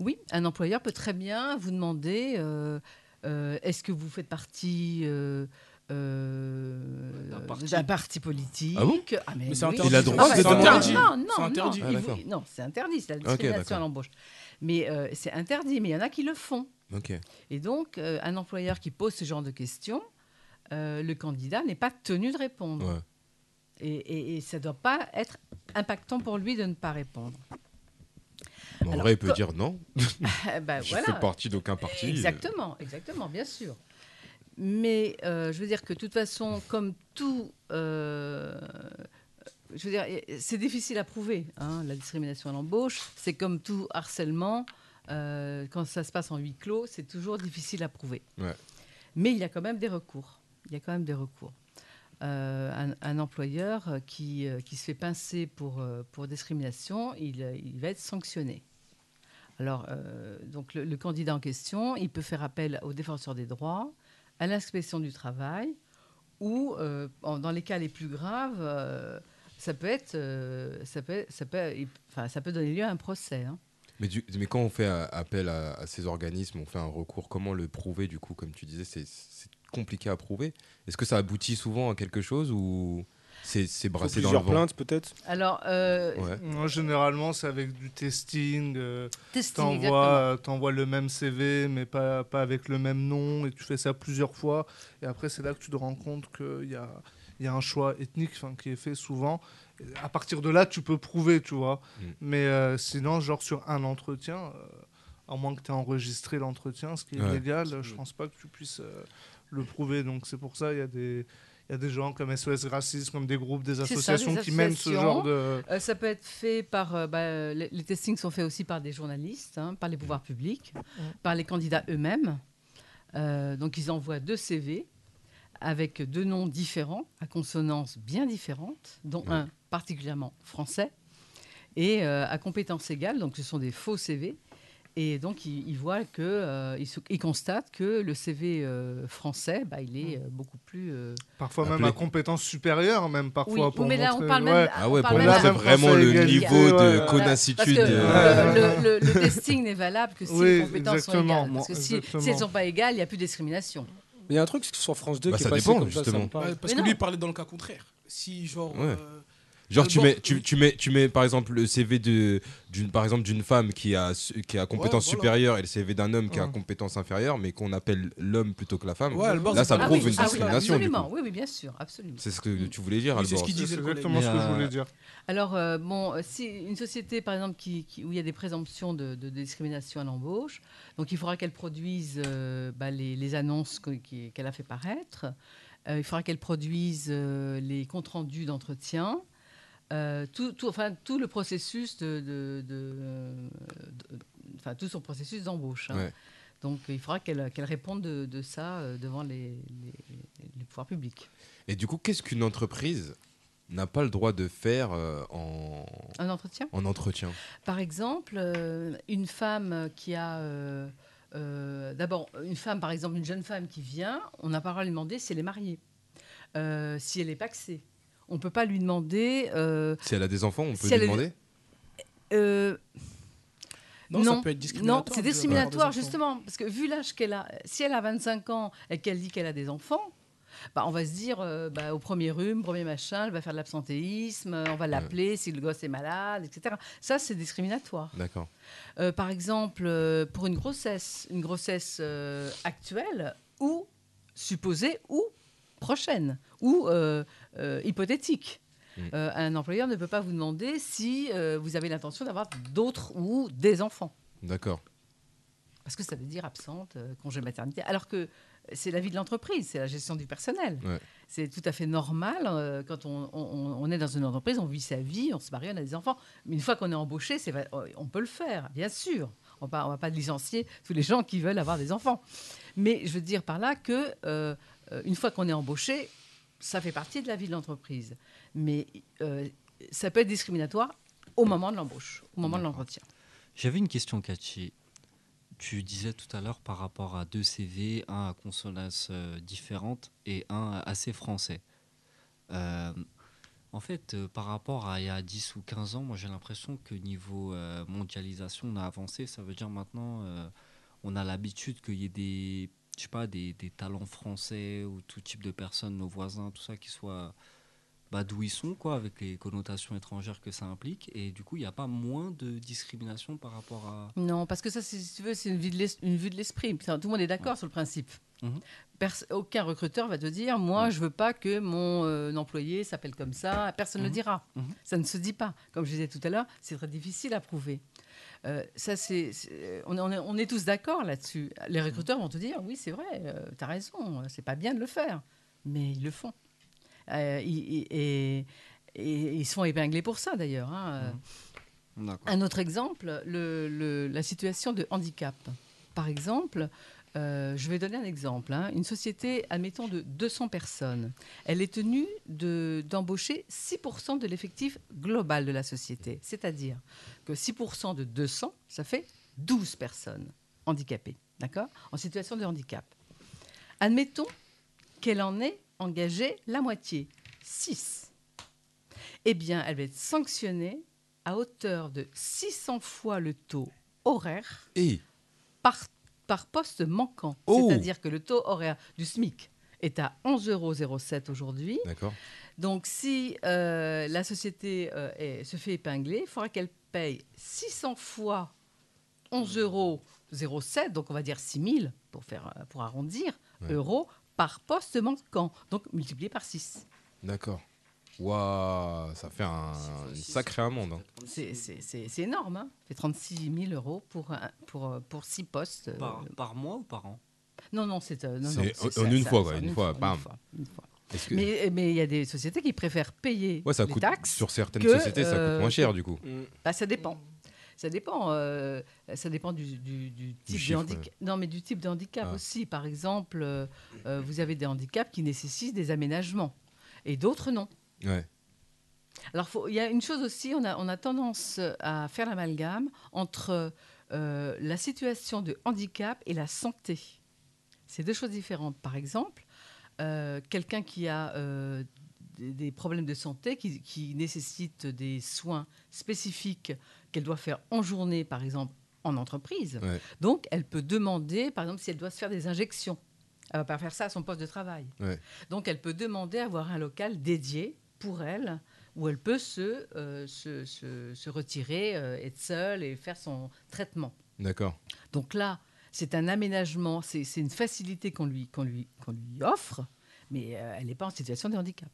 Oui, un employeur peut très bien vous demander euh, euh, est-ce que vous faites partie euh, euh, D'un parti. politique? Ah bon? Mais Mais c'est oui. interdit. Il a droit Ah, de bah, demander. non, interdit. Non, non, C'est non, interdit. Ah, non, c'est interdit, c'est la discrimination d'accord. à l'embauche. Mais euh, c'est interdit, mais il y en a qui le font. Ok. Et donc, euh, un employeur qui pose ce genre de questions, euh, le candidat n'est pas tenu de répondre. Ouais. Et, et- et ça ne doit pas être impactant pour lui de ne pas répondre. Bon, en vrai, il peut dire non. Ben Je voilà. fais partie d'aucun parti. euh. Exactement, exactement, bien sûr. Mais euh, je veux dire que de toute façon, comme tout, euh, je veux dire, c'est difficile à prouver. hein, la discrimination à l'embauche, c'est comme tout harcèlement. euh, quand ça se passe en huis clos, c'est toujours difficile à prouver. Ouais. Mais il y a quand même des recours. Il y a quand même des recours. Euh, un, employeur qui, euh, qui se fait pincer pour, euh, pour discrimination, il, il va être sanctionné. Alors, donc le, candidat en question, il peut faire appel au défenseur des droits, à l'inspection du travail, ou dans les cas les plus graves, ça peut être, ça peut, ça peut, enfin, ça peut donner lieu à un procès. hein. Mais, mais quand on fait appel à, à ces organismes, on fait un recours, comment le prouver du coup Comme tu disais, c'est compliqué à prouver. Est-ce que ça aboutit souvent à quelque chose ou c'est c'est brassé dans le plusieurs plaintes peut-être? Alors, euh, Ouais. Moi, généralement, c'est avec du testing. euh, Testing, t'envoies, euh, t'envoies le même CV, mais pas, pas avec le même nom, et tu fais ça plusieurs fois. Et après, c'est là que tu te rends compte qu'il y a, il y a un choix ethnique qui est fait souvent. À partir de là, tu peux prouver, tu vois. Mm. Mais euh, sinon, genre sur un entretien, euh, à moins que tu aies enregistré l'entretien, ce qui est Ouais. légal, je pense pas que tu puisses euh, le prouver. Donc c'est pour ça il y a des il y a des gens comme SOS Racisme, comme des groupes, des ça, associations qui mènent ce genre de... Euh, ça peut être fait par. euh, bah, les, les testings sont faits aussi par des journalistes, hein, par les pouvoirs publics, par les candidats eux-mêmes. Euh, donc ils envoient deux CV avec deux noms différents, à consonance bien différentes, dont un particulièrement français, et euh, à compétences égales, donc ce sont des faux CV. Et donc, ils, ils voient que, euh, ils, se- ils constatent que le CV euh, français, bah, il est euh, beaucoup plus. euh, Parfois même à compétences supérieures, même parfois. Oui, pour mais là, on parle même- ouais. Ah ouais, pour même c'est vraiment le niveau de ouais. Parce connassitude. que le, le- le- le testing n'est valable que si Oui, les compétences exactement, sont égales. Parce que si, elles ne sont pas égales, il n'y a plus de discrimination. Mais il y a un truc sur France 2 Bah, qui ça est passé dépend, comme ça, ça justement. Ouais, parce Mais que lui, non. il parlait dans le cas contraire. Si, genre. Ouais. euh, Genre tu mets, tu, mets, tu mets par exemple le CV de, d'une, par exemple d'une femme qui a, qui a compétences voilà. supérieures et le CV d'un homme qui a Ouais. compétences inférieures, mais qu'on appelle l'homme plutôt que la femme. Ouais, Là, ça prouve Ah oui, une ah discrimination. absolument, oui, oui, bien sûr, absolument. C'est ce que tu voulais dire, Oui, c'est ce disait exactement ce que je voulais dire. Alors, euh, bon, si une société, par exemple, qui, qui- où il y a des présomptions de, de discrimination à l'embauche, donc il faudra qu'elle produise euh, bah, les, les annonces qu'elle a fait paraître. Euh, il faudra qu'elle produise euh, les comptes rendus d'entretien. Euh, tout, tout- enfin, tout le processus de, de- de- de- enfin, tout son processus d'embauche. hein. Ouais. Donc, il faudra qu'elle qu'elle réponde de, de ça euh, devant les, les- les pouvoirs publics. Et du coup, qu'est-ce qu'une entreprise n'a pas le droit de faire euh, en, Un entretien? En entretien Par exemple, euh, une femme qui a. euh, euh, D'abord, une femme, par exemple, une jeune femme qui vient, on n'a pas le droit de lui demander si elle est mariée, euh, si elle est paxée. On ne peut pas lui demander. euh, Si elle a des enfants, on peut Si lui demander euh, Non, ça peut être discriminatoire. Non, c'est discriminatoire, justement. Parce que vu l'âge qu'elle a, si elle a 25 ans et qu'elle dit qu'elle a des enfants, bah, on va se dire, euh, bah, au premier rhume, premier machin, elle va faire de l'absentéisme, euh, on va l'appeler si le gosse est malade, etc. Ça, c'est discriminatoire. D'accord. Euh, par exemple, pour une grossesse, une grossesse euh, actuelle ou supposée ou prochaine ou euh, euh, hypothétique. Mm. Euh, un employeur ne peut pas vous demander si vous avez l'intention d'avoir d'autres ou des enfants. D'accord. Parce que ça veut dire absente, congé maternité. Alors que c'est la vie de l'entreprise, c'est la gestion du personnel. Ouais. C'est tout à fait normal. euh, quand on, on- on est dans une entreprise, on vit sa vie, on se marie, on a des enfants. Mais une fois qu'on est embauché, c'est va- on peut le faire, bien sûr. On ne va pas licencier tous les gens qui veulent avoir des enfants. Mais je veux dire par là que euh, une fois qu'on est embauché, ça fait partie de la vie de l'entreprise. Mais euh, ça peut être discriminatoire au moment de l'embauche, au moment de l'entretien. J'avais une question, Cathy. Tu disais tout à l'heure par rapport à deux CV, un à consonance euh, différente et un assez français. Euh, en fait, euh, par rapport à il y a 10 ou 15 ans, moi j'ai l'impression que niveau euh, mondialisation, on a avancé. Ça veut dire maintenant, euh, on a l'habitude qu'il y ait des, je sais pas, des, des talents français ou tout type de personnes, nos voisins, tout ça, qui soient bah, d'où ils sont, quoi, avec les connotations étrangères que ça implique. Et du coup, il n'y a pas moins de discrimination par rapport à. Non, parce que ça, si tu veux, c'est une, vue de l'esprit. Tout le monde est d'accord sur le principe. Mhm. Aucun recruteur va te dire, moi, Mhm. je veux pas que mon euh, employé s'appelle comme ça. Personne ne le Mhm. dira. Mhm. Ça ne se dit pas. Comme je disais tout à l'heure, c'est très difficile à prouver. Euh, ça, c'est, c'est- on, est- on est, on est tous d'accord là-dessus. Les recruteurs vont te dire, oui, c'est vrai, tu as raison, c'est pas bien de le faire. Mais ils le font. Euh, ils- ils- et, et ils sont épinglés pour ça, d'ailleurs. hein. Un autre exemple, le- le- la situation de handicap. Par exemple, euh, je vais donner un exemple. hein. Une société, admettons, de 200 personnes, elle est tenue de- d'embaucher 6% de l'effectif global de la société. C'est-à-dire que 6% de 200, ça fait 12 personnes handicapées, d'accord? En situation de handicap. Admettons qu'elle en ait engagé la moitié, 6. Eh bien, elle va être sanctionnée à hauteur de 600 fois le taux horaire Et par, par poste manquant. Oh C'est-à-dire que le taux horaire du SMIC est à 11,07 euros aujourd'hui. D'accord. Donc, si euh, la société euh, est- se fait épingler, il faudra qu'elle paye 600 fois 11,07 euros, donc on va dire 6 000 pour, faire, pour arrondir, Ouais. euros par poste manquant, donc multiplié par 6. D'accord. Waouh, ça fait un une sacrée amende. hein. C'est- C'est c'est- c'est énorme, hein ça fait 36 000 euros pour, un- pour, euh, pour 6 postes. euh, Par, par mois ou par an? Non, non, c'est euh, non, C'est non, en- c'est- une fois, quoi, une fois, bam. que- Mais mais il y a des sociétés qui préfèrent payer Ouais, ça les coûte- taxes. sur certaines que, sociétés, ça coûte moins cher, du coup. Mm. Bah, ça dépend. Ça dépend. euh, ça dépend du, du- du type de chiffre, handicap. Non, mais du type de handicap Ah. aussi. Par exemple, euh, euh, vous avez des handicaps qui nécessitent des aménagements et d'autres non. Ouais. Alors, il y a une chose aussi, on a, on a tendance à faire l'amalgame entre euh, la situation de handicap et la santé. C'est deux choses différentes. Par exemple, euh, quelqu'un qui a euh, des, des problèmes de santé, qui, qui nécessite des soins spécifiques qu'elle doit faire en journée, par exemple, en entreprise. Ouais. Donc, elle peut demander, par exemple, si elle doit se faire des injections. Elle ne va pas faire ça à son poste de travail. Ouais. Donc, elle peut demander à avoir un local dédié pour elle, où elle peut se, euh, se, se- se retirer, euh, être seule et faire son traitement. D'accord. Donc là, c'est un aménagement, c'est une facilité qu'on lui, qu'on lui, qu'on lui offre, mais euh, elle n'est pas en situation de handicap.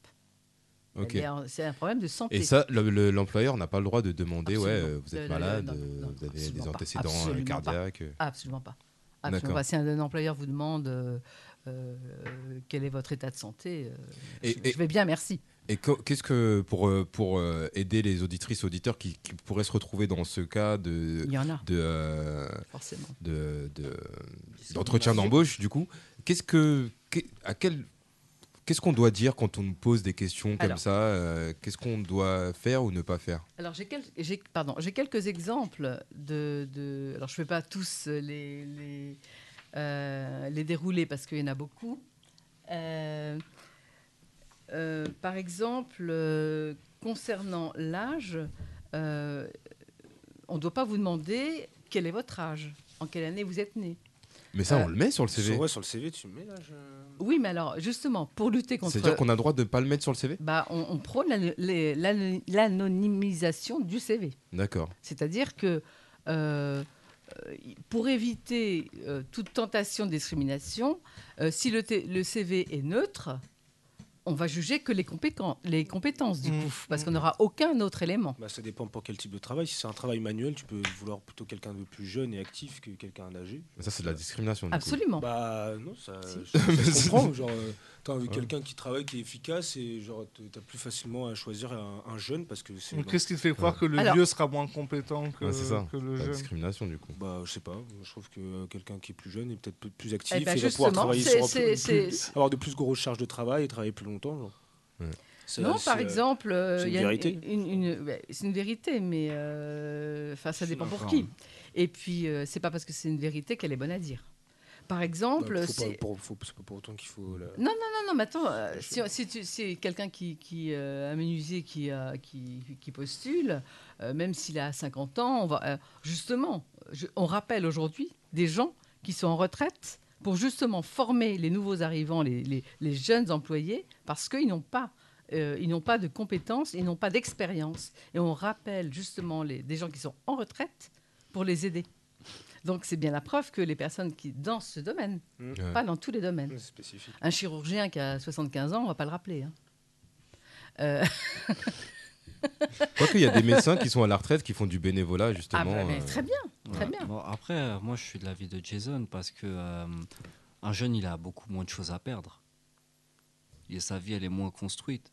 Ok. Elle est en- C'est un problème de santé. Et ça, le- le- l'employeur n'a pas le droit de demander, ouais, Absolument. vous êtes malade, non, non, vous avez des pas. antécédents Absolument pas. cardiaques. euh. Absolument pas. Absolument pas. Si un, un employeur vous demande euh, quel est votre état de santé, Et- je, et- je vais bien, merci. Et qu'est-ce que pour euh, pour euh, aider les auditrices auditeurs qui, qui pourraient se retrouver dans ce cas de Il y en a. de euh, Forcément. de de- d'entretien d'embauche du coup qu'est-ce que qu'est- à quel qu'est-ce qu'on doit dire quand on nous pose des questions comme Alors. ça euh, qu'est-ce qu'on doit faire ou ne pas faire? Alors, j'ai quel- j'ai- pardon, j'ai quelques exemples de, de- Alors, je ne fais pas tous les, les, euh, les dérouler parce qu'il y en a beaucoup. Euh, par exemple, euh, concernant l'âge, euh, on ne doit pas vous demander quel est votre âge, en quelle année vous êtes né. mais ça Euh, on le met sur le CV Sur, ouais, sur le CV, tu le mets là je- Oui, mais alors, justement, pour lutter contre... c'est à dire qu'on a le droit de pas le mettre sur le CV bah, on, on prône l'anonymisation du CV. d'accord C'est-à-dire que pour éviter euh, toute tentation de discrimination, euh, si le CV est neutre, on va juger que les, compéten- les compétences, du Mmh. coup, parce qu'on n'aura aucun autre élément. Bah, ça dépend pour quel type de travail. Si c'est un travail manuel, tu peux vouloir plutôt quelqu'un de plus jeune et actif que quelqu'un d'âgé. ça c'est de la discrimination du coup. Absolument. Bah non, ça, Si. je, ça se comprend. Genre, euh, t'as Ouais. quelqu'un qui travaille, qui est efficace, et genre t'as plus facilement à choisir un, un jeune parce que c'est. Qu'est-ce qui te fait croire que le Alors- vieux sera moins compétent que, Ouais, c'est ça que le la jeune discrimination du coup Bah, je sais pas. Je trouve que euh, quelqu'un qui est plus jeune est peut-être plus- plus actif Eh ben, et va pouvoir travailler c'est- sur plus- avoir de plus grosses charges de travail et travailler plus longtemps. Genre. Ouais. C'est- Non, par euh, exemple, euh, c'est une il y a une- vérité. une- une- ouais, c'est une vérité, mais euh, enfin, ça dépend pour qui. Et puis, euh, c'est pas parce que c'est une vérité qu'elle est bonne à dire. Par exemple, bah, faut si- pas, pour, faut- c'est pas pour autant qu'il faut. la- Non, non, non, non, mais attends, euh, si, si tu si quelqu'un qui, qui euh, un menuisier qui, euh, qui, qui postule, euh, même s'il a 50 ans, on va, euh, justement, je- on rappelle aujourd'hui des gens qui sont en retraite pour justement former les nouveaux arrivants, les, les- les jeunes employés, parce qu'ils n'ont pas, euh, ils n'ont pas de compétences, ils n'ont pas d'expérience. Et on rappelle justement les, des gens qui sont en retraite pour les aider. Donc c'est bien la preuve que les personnes qui dans ce domaine, Mm. Ouais. pas dans tous les domaines. Spécifique. Un chirurgien qui a 75 ans, on va pas le rappeler. hein. Euh, Quoique, il y a des médecins qui sont à la retraite qui font du bénévolat, justement. Ah bah, mais euh, très bien, très Ouais. bien. Bon, après, euh, moi, je suis de l'avis de Jason parce que euh, un jeune, il a beaucoup moins de choses à perdre. Et sa vie, elle est moins construite.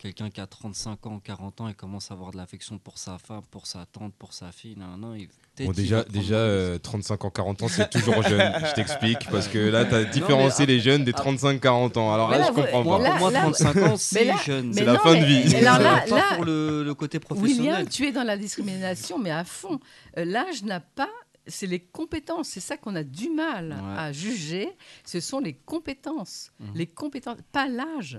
Quelqu'un qui a 35 ans, 40 ans, il commence à avoir de l'affection pour sa femme, pour sa tante, pour sa fille. Non, non, il, Bon, déjà, déjà le euh, 35 ans, 40 ans, c'est toujours jeune. Je t'explique. Parce que là, tu as Non, différencié mais les jeunes des 35-40 ans. Alors là, là, je comprends vous- pas. Pour moi, Là- 35 ans, c'est là- jeune. C'est la non, fin de vie. mais alors Euh, là, pas là- pour le, le côté professionnel. William, tu es dans la discrimination, mais à fond. Euh, L'âge n'a pas. C'est les compétences. C'est ça qu'on a du mal Ouais. à juger. Ce sont les compétences. Mhm. Les compétences, pas l'âge.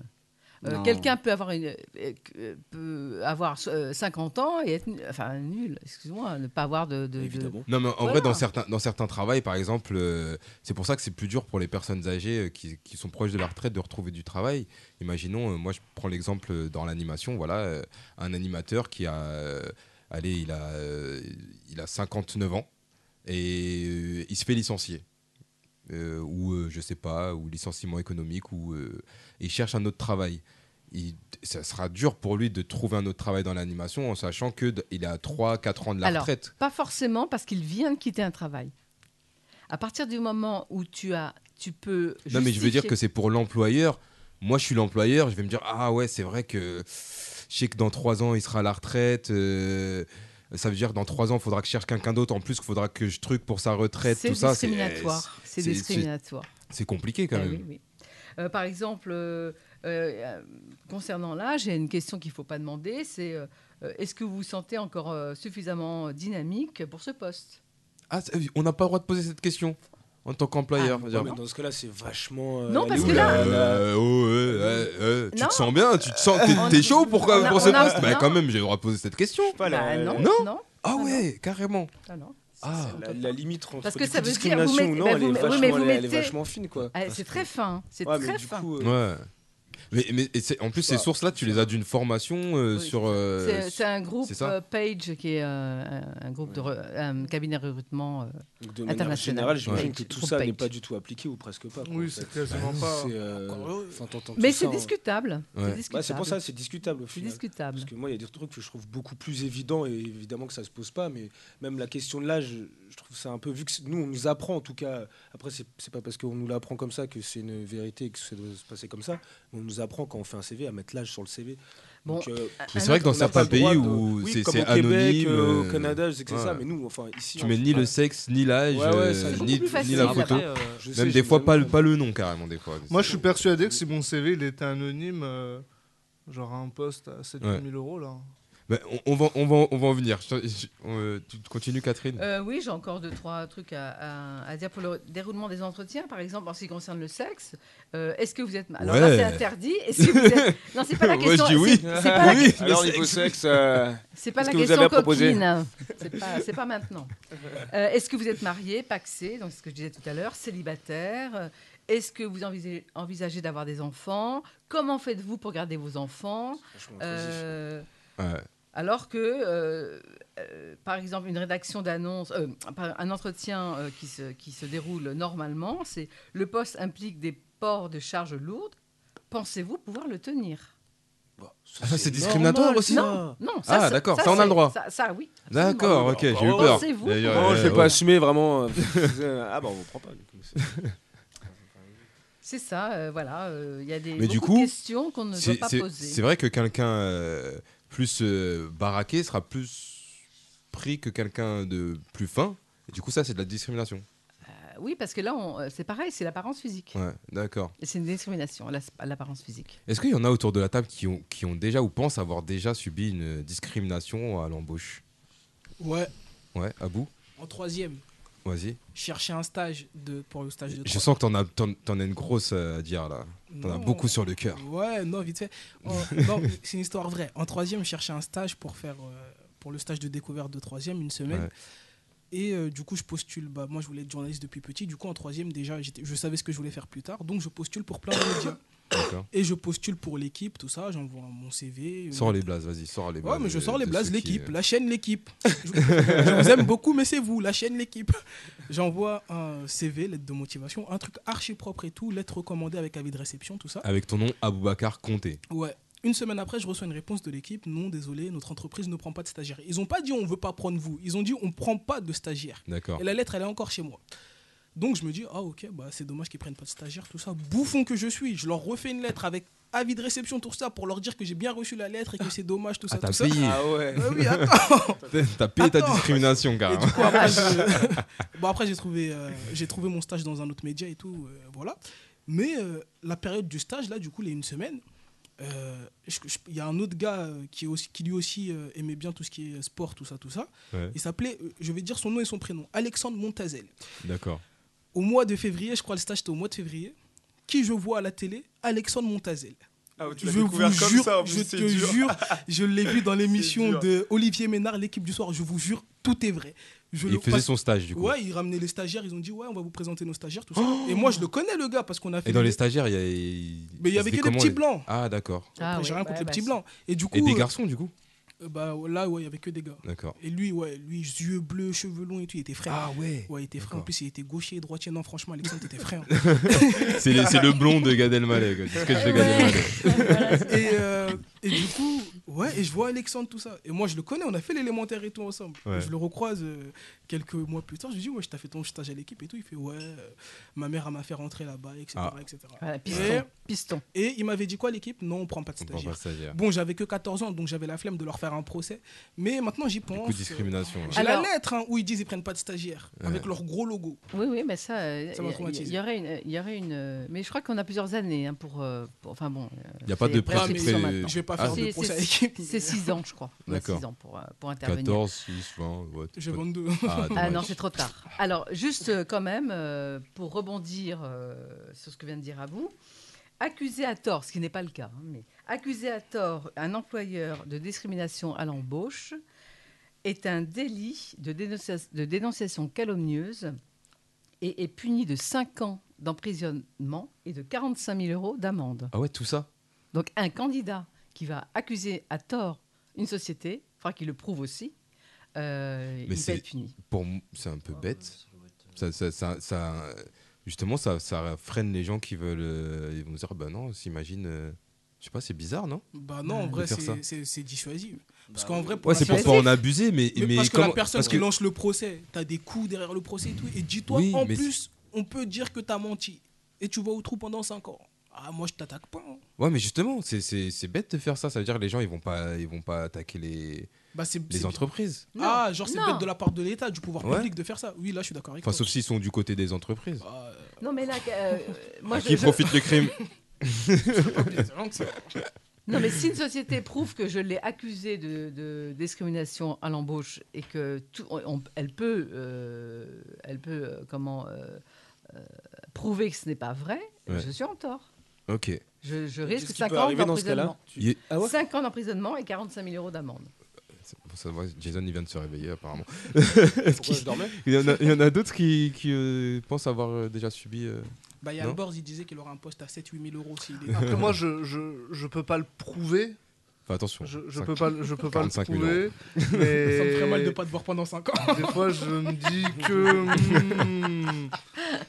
Euh. Quelqu'un peut avoir, une, euh, euh, peut avoir euh, 50 ans et être enfin, nul, excuse-moi, ne pas avoir de. de- de- Évidemment. Non, mais en Voilà. vrai, dans certains, dans certains travails, par exemple, euh, c'est pour ça que c'est plus dur pour les personnes âgées qui, qui sont proches de la retraite de retrouver du travail. Imaginons, euh, moi, je prends l'exemple dans l'animation, voilà, euh, un animateur qui a, euh, allez, il a, euh, il a 59 ans et euh, il se fait licencier. Euh, ou euh, je sais pas, ou licenciement économique, ou euh, il cherche un autre travail. Il- ça sera dur pour lui de trouver un autre travail dans l'animation en sachant qu'il a 3-4 ans de la Alors, retraite. pas forcément parce qu'il vient de quitter un travail. À partir du moment où tu as, tu peux. Non, mais je veux dire que c'est pour l'employeur. Moi, je suis l'employeur, je vais me dire Ah ouais, c'est vrai que je sais que dans trois ans, il sera à la retraite. euh, ça veut dire que dans trois ans, il faudra que je cherche quelqu'un d'autre. En plus, il faudra que je truc pour sa retraite. C'est Tout ça, discriminatoire. C'est c'est- discriminatoire. C'est compliqué quand Eh même. oui, oui. Euh, par exemple, euh, euh, concernant l'âge, il y a une question qu'il ne faut pas demander, c'est est-ce que vous vous sentez encore suffisamment dynamique pour ce poste? Ah, c'est- on n'a pas le droit de poser cette question en tant qu'employeur. Ah, Ouais, mais dans ce cas-là, c'est vachement. euh, Non, parce que là- Euh, oh, tu Non. te sens bien, tu te sens, t'es, chaud pour, quoi- on a- pour ce a- poste Bah quand même, j'ai le droit de poser cette question. pas Bah, non, Non. non. Ah non. ouais, carrément. Ah non. Ah. La, la limite entre Parce que ça veut dire, vous discrimination mettez- ou non, bah, elle, est vous met- oui, vachement, mais vous elle est- elle est mettez- vachement fine, quoi. Ah, c'est très fin, c'est Ouais, très fin. coup, euh, Ouais. Mais, mais et c'est- en plus, ces sources-là, tu les as d'une formation euh, Oui, sur. euh, C'est- C'est un groupe euh, Page qui est euh, un, groupe de re- un cabinet de recrutement. euh, de international. générale, j'imagine Ouais. que tout ça n'est pas du tout appliqué ou presque pas. quoi, Oui, c'est fait. quasiment pas. Euh, Mais c'est ça, hein. discutable. Ouais. C'est discutable. Bah, c'est pour ça, c'est discutable au C'est discutable. Parce que moi, il y a des trucs que je trouve beaucoup plus évidents et évidemment que ça se pose pas, mais même la question de l'âge, je trouve ça un peu vu que nous on nous apprend en tout cas. Après, c'est c'est pas parce qu'on nous l'apprend comme ça que c'est une vérité et que ça doit se passer comme ça. On nous apprend quand on fait un CV à mettre l'âge sur le CV. Bon, Donc, euh, Mais c'est vrai que dans certains pays où oui, c'est comme c'est au Québec, anonyme. euh, au euh, Canada, je sais que c'est ouais. ça, mais nous, enfin ici, Tu mets ni le sexe, ni l'âge, Ouais, ouais, euh, ni, la photo. Après, euh, Je sais, Même des fois, pas, le- pas le nom carrément, des fois. Moi, je suis persuadé que si mon CV il était anonyme, euh, genre un poste à 7 Ouais. 000 euros là. Mais on, on va, on, va, on va en venir. Je- je- euh, tu continues, Catherine? Euh, oui, j'ai encore deux, trois trucs à, à- à dire pour le déroulement des entretiens. Par exemple, en ce qui concerne le sexe, euh, est-ce que vous êtes. Alors là, Ouais. c'est interdit. Est-ce que vous êtes. Non, c'est pas la Moi, je question. dis oui. c'est- C'est pas, la... Oui. Alors, niveau sexe, euh, c'est pas la que vous question avez coquine. C'est pas, c'est pas maintenant. Euh, est-ce que vous êtes marié, paxé, donc c'est ce que je disais tout à l'heure, célibataire? Est-ce que vous envisagez, envisagez d'avoir des enfants? Comment faites-vous pour garder vos enfants? Euh, Ouais. Alors que, euh, euh, par exemple, une rédaction d'annonce, euh, un entretien euh, qui, se, qui se déroule normalement, c'est le poste implique des ports de charges lourdes. Pensez-vous pouvoir le tenir? Bah, ça, Ah, ça, c'est discriminatoire normal, aussi ça. Non, non. Ah, ça, d'accord, ça, on a c'est- le droit. Ça, ça, oui. D'accord, ok, j'ai eu peur. Pensez-vous Non, je vais ouais. pas assumer vraiment. ah bah on prend pas. du coup. C'est- ça, euh, voilà. euh, Il y a des Mais du coup, de questions qu'on ne doit C'est pas poser. c'est vrai que quelqu'un euh, plus euh, baraqué sera plus pris que quelqu'un de plus fin. Et du coup, ça, c'est de la discrimination. Euh, oui, parce que là, on- euh, c'est pareil, c'est l'apparence physique. Ouais, d'accord. Et c'est une discrimination, l'apparence physique. Est-ce qu'il y en a autour de la table qui ont, qui ont déjà ou pensent avoir déjà subi une discrimination à l'embauche? Ouais, Ouais, à bout? En troisième, Vas-y. chercher un stage de, pour le stage de Je sens que t'en as, t'en, t'en as une grosse euh, à dire là. T'en as beaucoup sur le cœur. Ouais, non, vite fait. En- c'est une histoire vraie. En troisième, je cherchais un stage pour faire euh, pour le stage de découverte de troisième, une semaine. Ouais. Et euh, du coup, je postule. Bah, moi, je voulais être journaliste depuis petit. Du coup, en troisième, déjà, j'étais- je savais ce que je voulais faire plus tard. Donc, je postule pour plein de médias. Et je postule pour l'équipe, tout ça, j'envoie mon CV. Sors les blazes, vas-y, sors les blazes. Ouais, mais je sors les blazes, qui, l'équipe, la chaîne, l'équipe. Je, je vous aime beaucoup, mais c'est vous, la chaîne, l'équipe. J'envoie un CV, lettre de motivation, un truc archi propre et tout, lettre recommandée avec avis de réception, tout ça. Avec ton nom, Aboubacar Conté. Ouais. Une semaine après, je reçois une réponse de l'équipe. Non, désolé, notre entreprise ne prend pas de stagiaires. Ils n'ont pas dit on veut pas prendre vous. Ils ont dit on prend pas de stagiaires. D'accord. Et la lettre, elle est encore chez moi. Donc je me dis ah ok, bah c'est dommage qu'ils prennent pas de stagiaires, tout ça. Bouffon que je suis. Je leur refais une lettre avec avis de réception, tout ça, pour leur dire que j'ai bien reçu la lettre et que c'est dommage, tout ça, t'as tout ça. payé. Ah ouais. Ouais, oui, attends. T'as payé ta Attends. discrimination, Et carrément. du coup, après, je- bon, après, j'ai trouvé, euh, j'ai trouvé mon stage dans un autre média et tout, euh, voilà. Mais euh, la période du stage, là, du coup, a une semaine, euh, il y a un autre gars qui, aussi, qui lui aussi euh, aimait bien tout ce qui est sport, tout ça, tout ça. Ouais. Il s'appelait, je vais dire son nom et son prénom, Alexandre Montazel. D'accord. Au mois de février, je crois le stage était au mois de février, qui je vois à la télé Alexandre Montazel. Ah, tu Je vous comme jure, ça, je te dur. jure, je l'ai vu dans l'émission de Olivier Ménard, l'équipe du soir. Je vous jure, tout est vrai. Je Il le- faisait son stage, du coup. Ouais, il ramenait les stagiaires. Ils ont dit ouais, on va vous présenter nos stagiaires, tout ça. Et moi, je le connais le gars parce qu'on a fait. Et dans les stagiaires, il y a. Mais il y avait que des petits blancs. Ah, d'accord. Après, j'ai rien contre les petits blancs. Et du coup. Et des euh, garçons, du coup euh, Bah là, ouais, il y avait que des gars. D'accord. Et lui, ouais, lui, yeux bleus, cheveux longs et tout, il était frais. Ah ouais. Ouais, il était frais. En plus, il était gaucher et droitier. Non, franchement, Alexandre, t'étais frais. hein. C'est le blond de Gad Elmaleh, quoi. C'est ce que je fais Gad Elmaleh. et, euh, et du coup, ouais, et je vois Alexandre, tout ça. Et moi, je le connais, on a fait l'élémentaire et tout ensemble. Ouais. Et je le recroise euh, quelques mois plus tard. Je lui dis, ouais, je t'ai fait ton stage à l'équipe et tout. Il fait, ouais, euh, ma mère, elle m'a fait rentrer là-bas, etc. Ah. etc. Voilà, piston, Et- piston. Et il m'avait dit quoi, l'équipe? Non, on prend pas de stagiaire. pas de stagiaire. Bon, j'avais que 14 ans, donc j'avais la flemme de leur faire un procès. Mais maintenant, j'y pense. coup de discrimination, euh, ouais. J'ai la lettre hein, où ils disent ils prennent pas de stagiaire, Ouais. avec leur gros logo. Oui, oui, mais ça, euh, Ça m'a il y- traumatisé. il y, aurait une, il y aurait une. euh, Mais je crois qu'on a plusieurs années hein, pour, euh, pour- Enfin bon. euh, Il y a pas de prescription maintenant. Je vais pas Ah, faire de C'est- procès à c'est- l'équipe. C'est 6 ans, je crois. D'accord. six ans pour, euh, pour intervenir. 14, 6, 20. ouais, J'ai pas- 22. Ah, Ah non, c'est trop tard. Alors, juste euh, quand même, euh, pour rebondir euh, sur ce que vient de dire à vous, accuser à tort, ce qui n'est pas le cas, hein, mais accuser à tort un employeur de discrimination à l'embauche est un délit de, dénoncia- de dénonciation calomnieuse et est puni de 5 ans d'emprisonnement et de 45 000 euros d'amende. Ah ouais, tout ça? Donc un candidat qui va accuser à tort une société, il faudra qu'il le prouve aussi, euh, Mais il va c'est être puni. pour c'est un peu bête. Ça, ça, ça, ça- justement, ça, ça freine les gens qui veulent. euh, ils vont dire, bah non, s'imagine. euh, je sais pas, c'est bizarre, non? Bah non, en vrai, c'est- dissuasif. Parce qu'en vrai, Ouais, c'est pour pas en abuser, mais, mais, parce que comment- la personne parce qui lance le procès, t'as des coups derrière le procès et tout. Et dis-toi, Oui, en mais plus, on peut dire que t'as menti. Et tu vas au trou pendant 5 ans. Ah, moi, je t'attaque pas. hein. Ouais, mais justement, c'est- c'est c'est bête de faire ça. Ça veut dire que les gens, ils vont pas, ils vont pas attaquer les, Bah, c'est- les c'est- entreprises. Ah, genre, c'est Non. bête de la part de l'État, du pouvoir Ouais. public de faire ça. Oui, là, je suis d'accord avec Enfin, toi. sauf s'ils sont du côté des entreprises. Non, mais là, euh, moi, À je- qui je- profite le crime Non, mais si une société prouve que je l'ai accusée de, de discrimination à l'embauche et que tout, on- elle peut, euh, elle peut euh, comment euh, euh, prouver que ce n'est pas vrai, Ouais. je suis en tort. Ok. Je, je risque qui 5 peut ans d'emprisonnement. Est- Ah ouais 5 ans d'emprisonnement et 45 000 euros d'amende. Bon, ça va, Jason, il vient de se réveiller, apparemment. Pourquoi je dormais Il y en a, a d'autres qui, qui euh, pensent avoir euh, déjà subi. euh, Bah, il y a Albors, il disait qu'il aurait un poste à 7-8 000 euros s'il est. Après, moi, je, je, je peux pas le prouver. Enfin, attention. Je, peux pas, le- je peux pas le 45 000 prouver. euros. Mais... Ça me ferait mal de pas te voir pendant 5 ans. Des fois, je me dis que. hmm,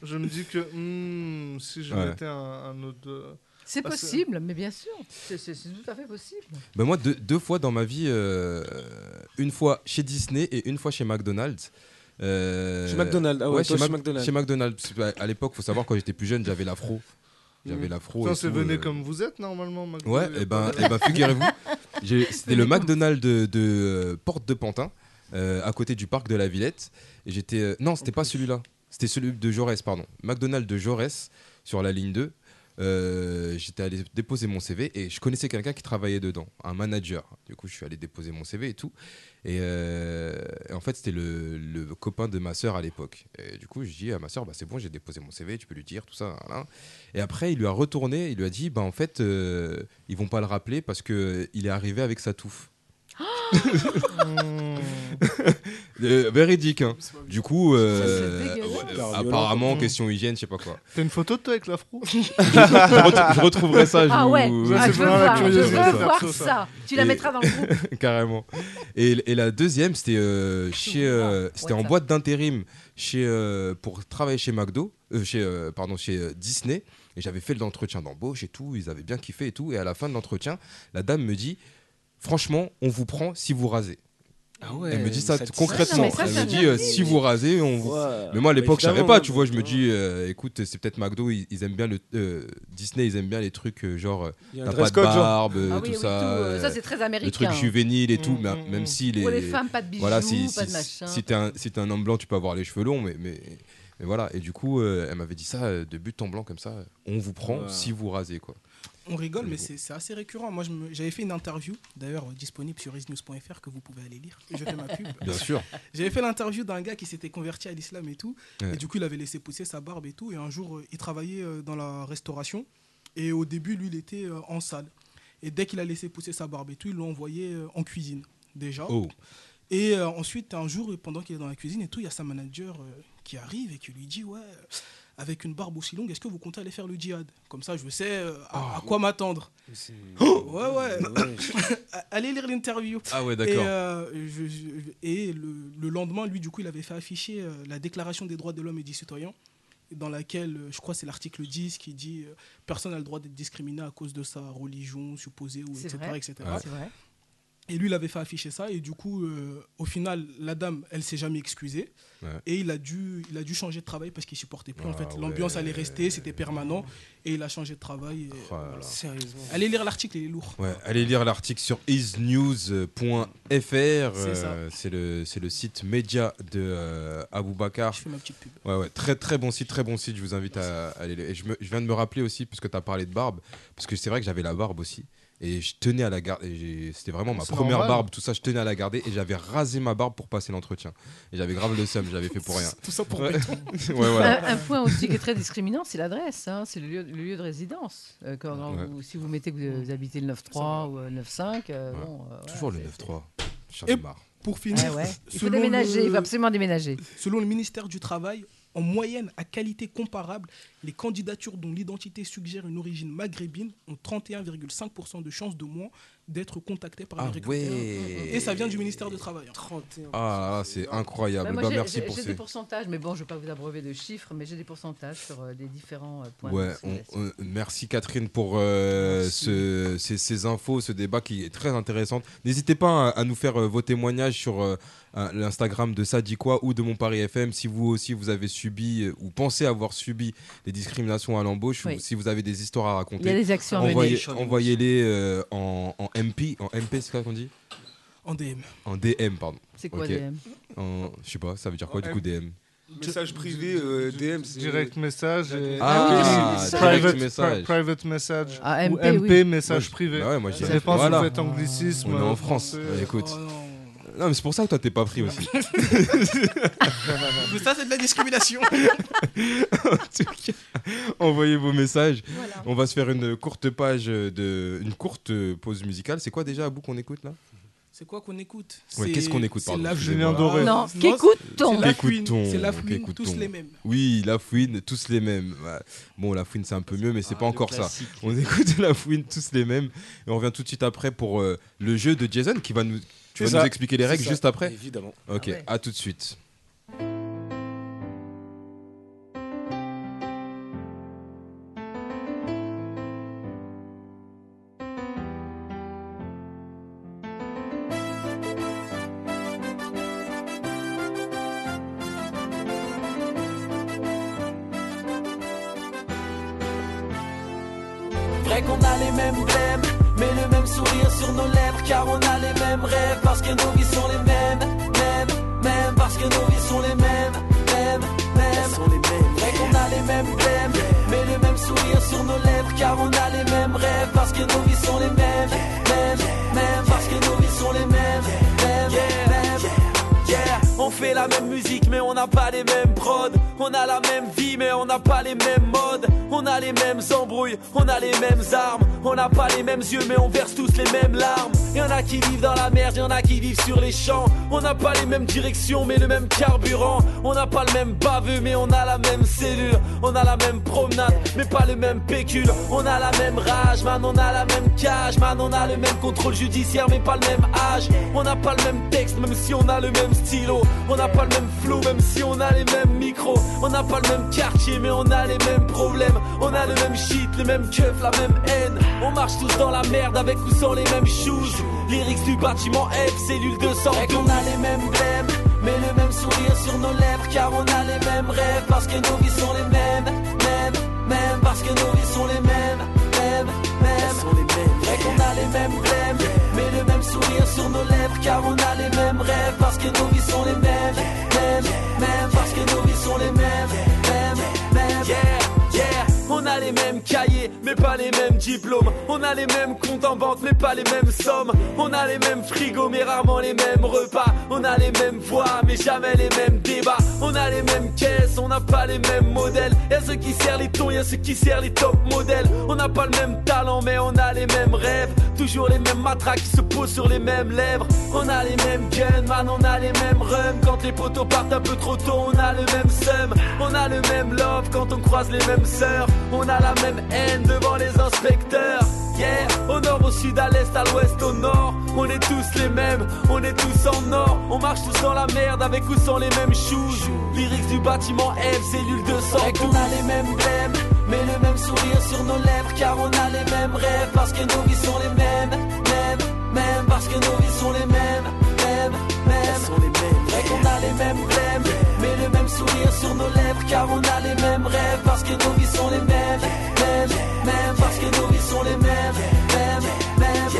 je me dis que. hmm, si je Ouais. mettais un, un autre. euh, C'est parce que- possible, mais bien sûr, c'est c'est- c'est tout à fait possible. Ben moi, deux, deux fois dans ma vie, euh, une fois chez Disney et une fois chez McDonald's. Euh, Chez McDonald's, ah ouais, toi, chez McDonald's. Chez McDonald's. Parce que À l'époque, faut savoir, quand j'étais plus jeune, j'avais l'afro. J'avais hmm. l'afro. Ça, c'est venu euh, comme vous êtes normalement. McDo, Ouais, et ben, pas de- eh ben figurez-vous, c'était le McDonald's de, de, euh, Porte de Pantin, euh, à côté du parc de la Villette. Et j'étais, euh, non, c'était pas celui-là, c'était celui de Jaurès, pardon. McDonald's de Jaurès sur la ligne 2. Euh, j'étais allé déposer mon CV et je connaissais quelqu'un qui travaillait dedans, un manager. Du coup, je suis allé déposer mon CV et tout. Et, euh, et en fait, c'était le, copain de ma sœur à l'époque. Et du coup, je dis à ma sœur, bah, c'est bon, j'ai déposé mon CV, tu peux lui dire tout ça. Et après, il lui a retourné, il lui a dit, bah, en fait, euh, ils vont pas le rappeler parce que il est arrivé avec sa touffe. Euh, véridique. hein. Du coup, euh, Ça, c'est dégueulasse. ouais, Hyper apparemment, violent. question hygiène, je sais pas quoi. T'as une photo de toi avec l'afro je, je retrouverai ça. Je Ah vous- ouais, ah, je veux vraiment la voir, je curiosité, veux ça. voir Perso, ça. ça. Tu la Et- mettras dans le groupe. Carrément. Et, et la deuxième, c'était euh, chez, euh, c'était en WhatsApp. boîte d'intérim chez euh, pour travailler chez McDo, euh, chez euh, pardon chez euh, Disney. Et j'avais fait l'entretien d'embauche et tout. Ils avaient bien kiffé et tout. Et à la fin de l'entretien, la dame me dit, franchement, on vous prend si vous rasez. Ah ouais, Elle me dit ça te- concrètement. ça, Elle me dit euh, si vous rasez, on vous. Ouais. Mais moi à l'époque je savais pas, tu vois, je me dis euh, écoute, c'est peut-être McDo, ils, ils aiment bien le euh, Disney, ils aiment bien les trucs euh, genre t'as pas de barbe, Ah oui, tout oui, tout, ça. ça c'est très le américain. truc juvénile et tout, Mm, mais mm, même mm. si les Pour les femmes, pas de bijoux, voilà, si, pas si, de machin. si t'es un, si un homme blanc, tu peux avoir les cheveux longs, mais, mais, mais voilà. Et du coup, euh, elle m'avait dit ça euh, de but en blanc comme ça. On vous prend Ouais. si vous rasez quoi. On rigole, mais c'est assez récurrent. Moi, j'avais fait une interview, d'ailleurs euh, disponible sur isnews.fr, que vous pouvez aller lire. Je fais ma pub. Bien sûr. J'avais fait l'interview d'un gars qui s'était converti à l'islam et tout. Ouais. Et du coup, il avait laissé pousser sa barbe et tout. Et un jour, euh, il travaillait euh, dans la restauration. Et au début, lui, il était en salle. Et dès qu'il a laissé pousser sa barbe et tout, ils l'ont envoyé en cuisine, déjà. Oh. Et ensuite, un jour, pendant qu'il est dans la cuisine et tout, il y a sa manager qui arrive et qui lui dit Ouais, avec une barbe aussi longue, est-ce que vous comptez aller faire le djihad? Comme ça, je sais euh, à, à quoi m'attendre. C'est- Ouais, ouais. Ouais. Allez lire l'interview. Ah ouais, Et, d'accord. euh, je- je- et le, le lendemain, lui, du coup, il avait fait afficher euh, la Déclaration des droits de l'homme et du citoyen, dans laquelle, euh, je crois, c'est l'article 10 qui dit euh, personne n'a le droit d'être discriminé à cause de sa religion supposée, ou C'est etc. vrai. etc. C'est vrai. Et lui, il avait fait afficher ça. Et du coup, euh, au final, la dame, elle s'est jamais excusée. Ouais. Et il a, dû, il a dû changer de travail parce qu'il supportait plus. en Ah fait, l'ambiance ouais. allait rester, c'était permanent. Et il a changé de travail. et Oh voilà. Sérieusement. Allez lire l'article, il est lourd. Ouais, allez lire l'article sur isnews.fr. C'est euh, C'est le, c'est le site média de euh, Aboubacar. Je fais ma petite pub. Ouais, ouais, très très bon site, très bon site. Je vous invite à, à aller. Et je, me- je viens de me rappeler aussi, puisque tu as parlé de barbe, parce que c'est vrai que j'avais la barbe aussi. Et je tenais à la garder. C'était vraiment ma première normal. barbe, tout ça, je tenais à la garder. Et j'avais rasé ma barbe pour passer l'entretien. Et j'avais grave le seum, j'avais fait pour rien. Tout ça pour Ouais. béton. ouais, voilà. Un, un point aussi qui est très discriminant, c'est l'adresse, hein, c'est le lieu, le lieu de résidence. Euh, quand Ouais. vous- si vous mettez que vous, vous habitez le 9-3 ou euh, 9-5, euh, Ouais. bon, euh, voilà, Toujours le c'est- 9-3. J'en Et- ai marre. Pour finir. Il faut déménager, le- il faut absolument déménager. Selon le ministère du Travail, en moyenne, à qualité comparable, les candidatures dont l'identité suggère une origine maghrébine ont 31,5% de chances de moins d'être contactées par Ah les recruteurs. ouais. Et ça vient du ministère du Travail. hein. 31. Ah, c'est incroyable. Bah, moi, Bah, j'ai- merci j'ai pour j'ai ces. des pourcentages, mais bon, je ne vais pas vous abreuver de chiffres, mais j'ai des pourcentages sur euh, les différents euh, points. de Ouais, on- on- merci Catherine pour euh, Merci. ce- ces, ces infos, ce débat qui est très intéressant. N'hésitez pas à, à nous faire euh, vos témoignages sur euh, euh, l'Instagram de Ça quoi ou de Mon Paris FM si vous aussi vous avez subi euh, ou pensez avoir subi des discriminations à l'embauche Oui. ou si vous avez des histoires à Il y a raconter. des actions à mener. Envoyez, envoyez-les euh, en, en MP, en MP c'est quoi qu'on dit? En DM. En DM, pardon. C'est quoi Ok. DM En- Je sais pas, ça veut dire quoi du coup DM Message privé, euh, DM, c'est. Direct message et Ah, direct private, message. pri- private message Ah, ou MP, MP oui. message privé. Bah ouais, moi, je ça dépend voilà. si vous faites anglicisme. On est en euh, France. écoute. Oh non. Mais c'est pour ça que toi t'es pas pris aussi. Mais ça, c'est de la discrimination. En tout cas, envoyez vos messages. Voilà. On va se faire une courte page de, une courte pause musicale. C'est quoi déjà à bout qu'on écoute là? C'est quoi qu'on écoute? Ouais, qu'est-ce qu'on écoute, c'est la Julien fouine. Doré. Non, c'est- qu'écoute-t-on? C'est la fouine, Qu'écoute-t-on c'est la fouine, Qu'écoute-t-on? tous les mêmes. Oui, la fouine, tous les mêmes. Bon, la fouine c'est un peu mieux, mais c'est Ah, pas encore ça. classique. On écoute la fouine, tous les mêmes. Et on revient tout de suite après pour euh, le jeu de Jason qui va nous. Tu vas nous expliquer les règles ça. juste après Évidemment. Ok, Ah ouais. à tout de suite. Même rage, man, on a la même cage, man, on a le même contrôle judiciaire, mais pas le même âge. On n'a pas le même texte, même si on a le même stylo. On n'a pas le même flow, même si on a les mêmes micros. On n'a pas le même quartier, mais on a les mêmes problèmes. On a le même shit, le même keuf, la même haine. On marche tous dans la merde avec ou sans les mêmes shoes. Lyrics du bâtiment F, cellule 200. Et qu'on a les mêmes blèmes, mais le même sourire sur nos lèvres. Car on a les mêmes rêves, parce que nos vies sont les mêmes. Mêmes, parce que nos vies sont les mêmes. Mêmes, mêmes, parce que nos vies sont les mêmes. Mêmes, mêmes. Yeah, yeah. On a les mêmes cahiers, mais pas les mêmes diplômes. On a les mêmes comptes en banque, mais pas les mêmes sommes. On a les mêmes frigos, mais rarement les mêmes repas. On a les mêmes voix, mais jamais les mêmes débats. On a les mêmes caisses, on n'a pas les mêmes modèles. Y'a ceux qui serrent les tons, y'a ceux qui serrent les top modèles. On n'a pas le même talent, mais on a les mêmes rêves. Toujours les mêmes matraques qui se posent sur les mêmes lèvres. On a les mêmes guns, man, on a les mêmes rums. Quand les poteaux partent un peu trop tôt, on a le même seum. On a le même love quand on croise les mêmes sœurs. On a la même haine devant les inspecteurs. Yeah, au nord, au sud, à l'est, à l'ouest, au nord. On est tous les mêmes, on est tous en or. On marche tous dans la merde avec ou sans les mêmes shoes. Lyrics du bâtiment F, cellule 200. Et qu'on a les mêmes blèmes, mais le même sourire sur nos lèvres. Car on a les mêmes rêves, parce que nos vies sont les mêmes. Mêmes, mêmes, parce que nos vies sont les mêmes. Mêmes, mêmes. Qu'on a les mêmes blèmes, mais le même sourire sur nos lèvres. Car on a les mêmes rêves, parce que nos vies sont les mêmes. Mêmes, parce que nos vies sont les mêmes. Mêmes, mêmes.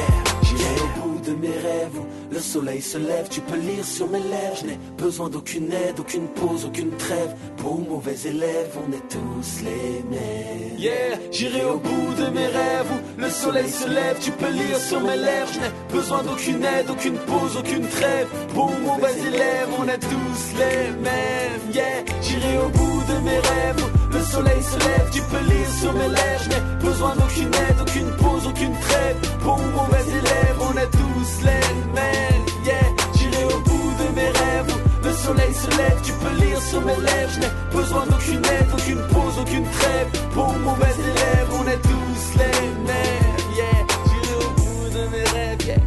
J'irai au bout de mes rêves le soleil se lève, tu peux lire sur mes lèvres. Je n'ai besoin d'aucune aide, aucune pause, aucune trêve. Pour mauvais élèves, on est tous les mêmes. Yeah, j'irai au bout de mes rêves le soleil se lève, tu peux lire sur mes lèvres. Je n'ai besoin d'aucune aide, aucune pause, aucune trêve. Pour mauvais élèves, on est tous les mêmes. Yeah, j'irai au bout de mes rêves le soleil se lève, tu peux lire sur mes lèvres. Je n'ai besoin d'aucune aide, aucune pause, aucune trêve. Pour mauvais élèves, on est tous les mêmes. Yeah, j'irai au bout de mes rêves. Le soleil se lève, tu peux lire sur mes lèvres. Je n'ai besoin d'aucune aide, aucune pause, aucune trêve. Pour mauvais élèves, on est tous les mêmes. Yeah, j'irai au bout de mes rêves. Yeah,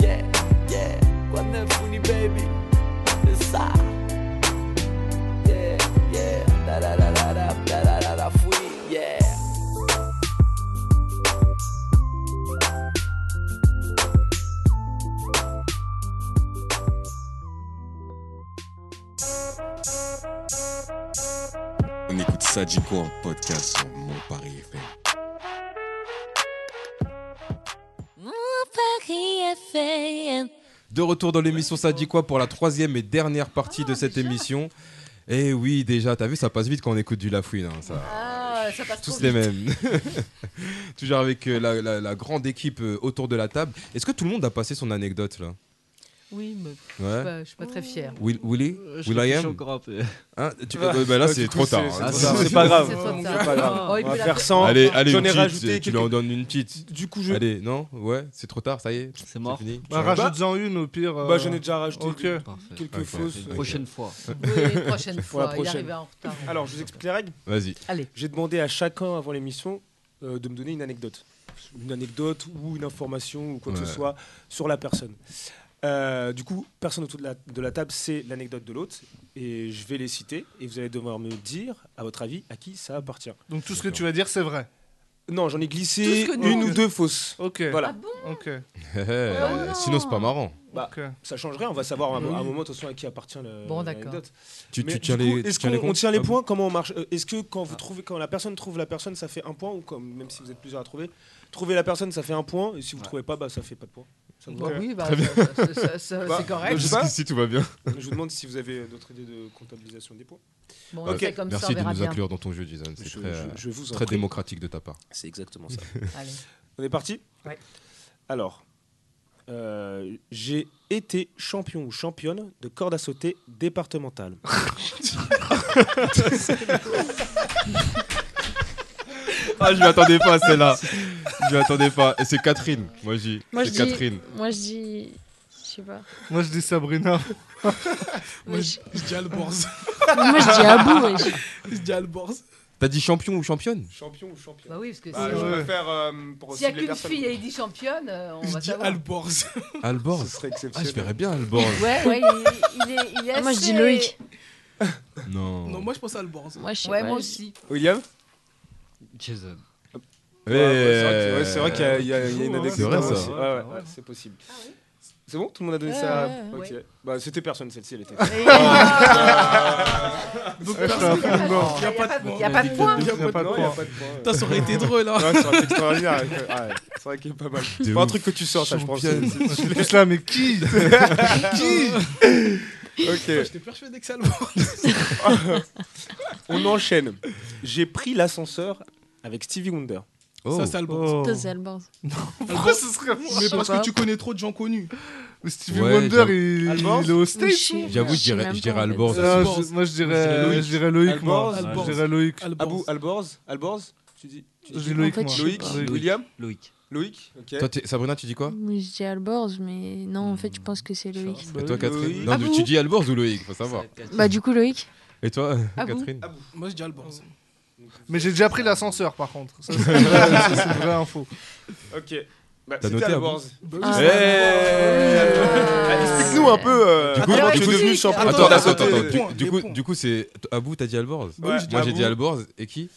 yeah, yeah. Baby? C'est ça. Yeah, yeah. Da da da Sadiko en podcast sur Mon Paris FM. Mon Paris FM. De retour dans l'émission Ça dit quoi pour la troisième et dernière partie de cette émission. Et oui, déjà, t'as vu, ça passe vite quand on écoute du Lafouine. hein, ça. Ah, ça passe Tous les vite. mêmes. Toujours avec euh, la, la- la grande équipe euh, autour de la table. Est-ce que tout le monde a passé son anecdote là? Oui, mais je suis pas- je suis pas très fière. Will, Willy je Will I am. Hein, tu- Ah, bah là, bah, c'est du trop coup, tard. c'est- hein. c'est trop tard. C'est pas grave. C'est pas grave. Oh, il On va faire faire. sans. Allez, allez, J'en une ai petite, rajouté tu lui en donnes une petite. Du coup, je. Allez, non Ouais, c'est trop tard, ça y est. C'est mort. fini. Bah, rajoute-en une au pire. Bah, euh, j'en ai déjà rajouté quelques Ok. fausses. Ok. Prochaine fois. Oui, une prochaine fois. Il arrivé en retard. Alors, je vous explique les règles. Vas-y. Allez. J'ai demandé à chacun avant l'émission euh, de me donner une anecdote. Une anecdote ou une information ou quoi que ce soit sur la personne. Euh, du coup, personne autour de la, de la table sait l'anecdote de l'autre et je vais les citer et vous allez devoir me dire, à votre avis, à qui ça appartient. Donc tout ce que tu vas dire, c'est vrai. Non, j'en ai Tout glissé ce que nous- une ou deux fausses. Ok. Voilà. Ok. Euh, Sinon, c'est pas marrant. Bah, ok. Ça changerait, on va savoir à un, Oui. à un moment de toute façon à qui appartient le- Bon, d'accord. l'anecdote. Tu, Mais tu du tiens coup, les, Est-ce tu tiens les qu'on on comptes tient les Ah bon points Comment on marche Euh, Est-ce que quand vous trouvez, quand la personne trouve la personne, ça fait un point ou comme même si vous êtes plusieurs à trouver, trouver la personne, ça fait un point et si vous ne trouvez pas, bah ça fait pas de point. Ça vous Bah va oui, bah, Très bien. ça- ça- ça- ça- Bah, c'est correct. je sais pas. Jusqu'ici, tout va bien. Je vous demande si vous avez d'autres idées de comptabilisation des points. Bon, fait comme ça, Merci on de nous bien. inclure dans ton jeu, Jason. C'est Je- très, je- je vous en très démocratique de ta part. C'est exactement ça. Allez. On est parti? Ouais. Alors, euh, j'ai été champion ou championne de corde à sauter départementale. Ah, je m'y attendais pas à celle-là. Je m'y attendais pas. Et c'est Catherine. Moi, je dis. Moi, je C'est dis. Catherine. Moi, je dis. Je sais pas. Moi, je dis Sabrina. Moi, je je dis Alborz. Moi, je dis Abou, wesh. Je dis Alborz. T'as dit champion ou championne? Champion ou champion Bah oui, parce que Bah, si- je préfère euh, pour s'il n'y a cibler qu'une personne. fille et il dit championne, euh, on Je va dis savoir. Alborz. Alborz. Ce serait Ah, exceptionnel. je verrais bien Alborz. Ouais, ouais, il, il est, il est Moi, je dis assez- Loïc. Non. Non, moi je pense à Alborz. Moi, je sais Ouais, pas. moi je- aussi. William? Jason. Ouais, c'est vrai qu'il y a- y, y une C'est anecdote. vrai, ça. aussi. Ouais, ouais, ouais, c'est possible. C'est bon Tout le monde a donné ça ouais, Ok. ouais. Bah, c'était personne, celle-ci, elle était. Peu mort. Il n'y a pas de Il n'y a pas de point. Il y a pas de point. Putain, ça aurait été drôle. Hein. Ouais, ça aurait été extraordinaire. Ouais, c'est vrai qu'il est pas mal. C'est pas un truc que tu sors, ça, je pense. Je suis plus là, mais qui? Qui? Ok, J'étais persuadé que c'est Alborz. on enchaîne. J'ai pris l'ascenseur avec Stevie Wonder. Oh. Ça, c'est Alborz. Oh. Toi, c'est Alborz. Pourquoi ce serait moi Mais parce pas. que tu connais trop de gens connus. Mais Stevie Ouais, Wonder, il, il est au sais- J'avoue, je dirais, je dirais. Alborz. Ah, moi, je dirais, Loïc. je dirais Loïc, moi. Alborz. Je dirais Loïc. Alborz. Abou, Alborz Alborz Tu dis, Loïc, En fait, moi. je sais Loïc pas. Loïc. William Loïc. Loïc Ok. Toi, t'es- Sabrina, tu dis quoi Moi, je dis Alborz, mais non, en fait, je pense que c'est Loïc. Bah Et toi. Catherine Loïc. Non, Ah mais bon tu dis Alborz ou Loïc Faut savoir. Bah, du coup, Loïc. Et toi, Ah bon Catherine Moi, je dis Alborz. Mais j'ai déjà pris l'ascenseur, par contre. Ça, c'est vrai, ça, c'est une vraie info. Ok. Bah, T'as c'était noté, Alborz. Ah. Eh Ah, Explique-nous un peu euh, Du coup, comment tu es coup, devenu champion Attends, de attends, attends, Du, coup, du coup, c'est Abou, t'as dit Alborz Bah Moi, j'ai dit. Alborz. Et qui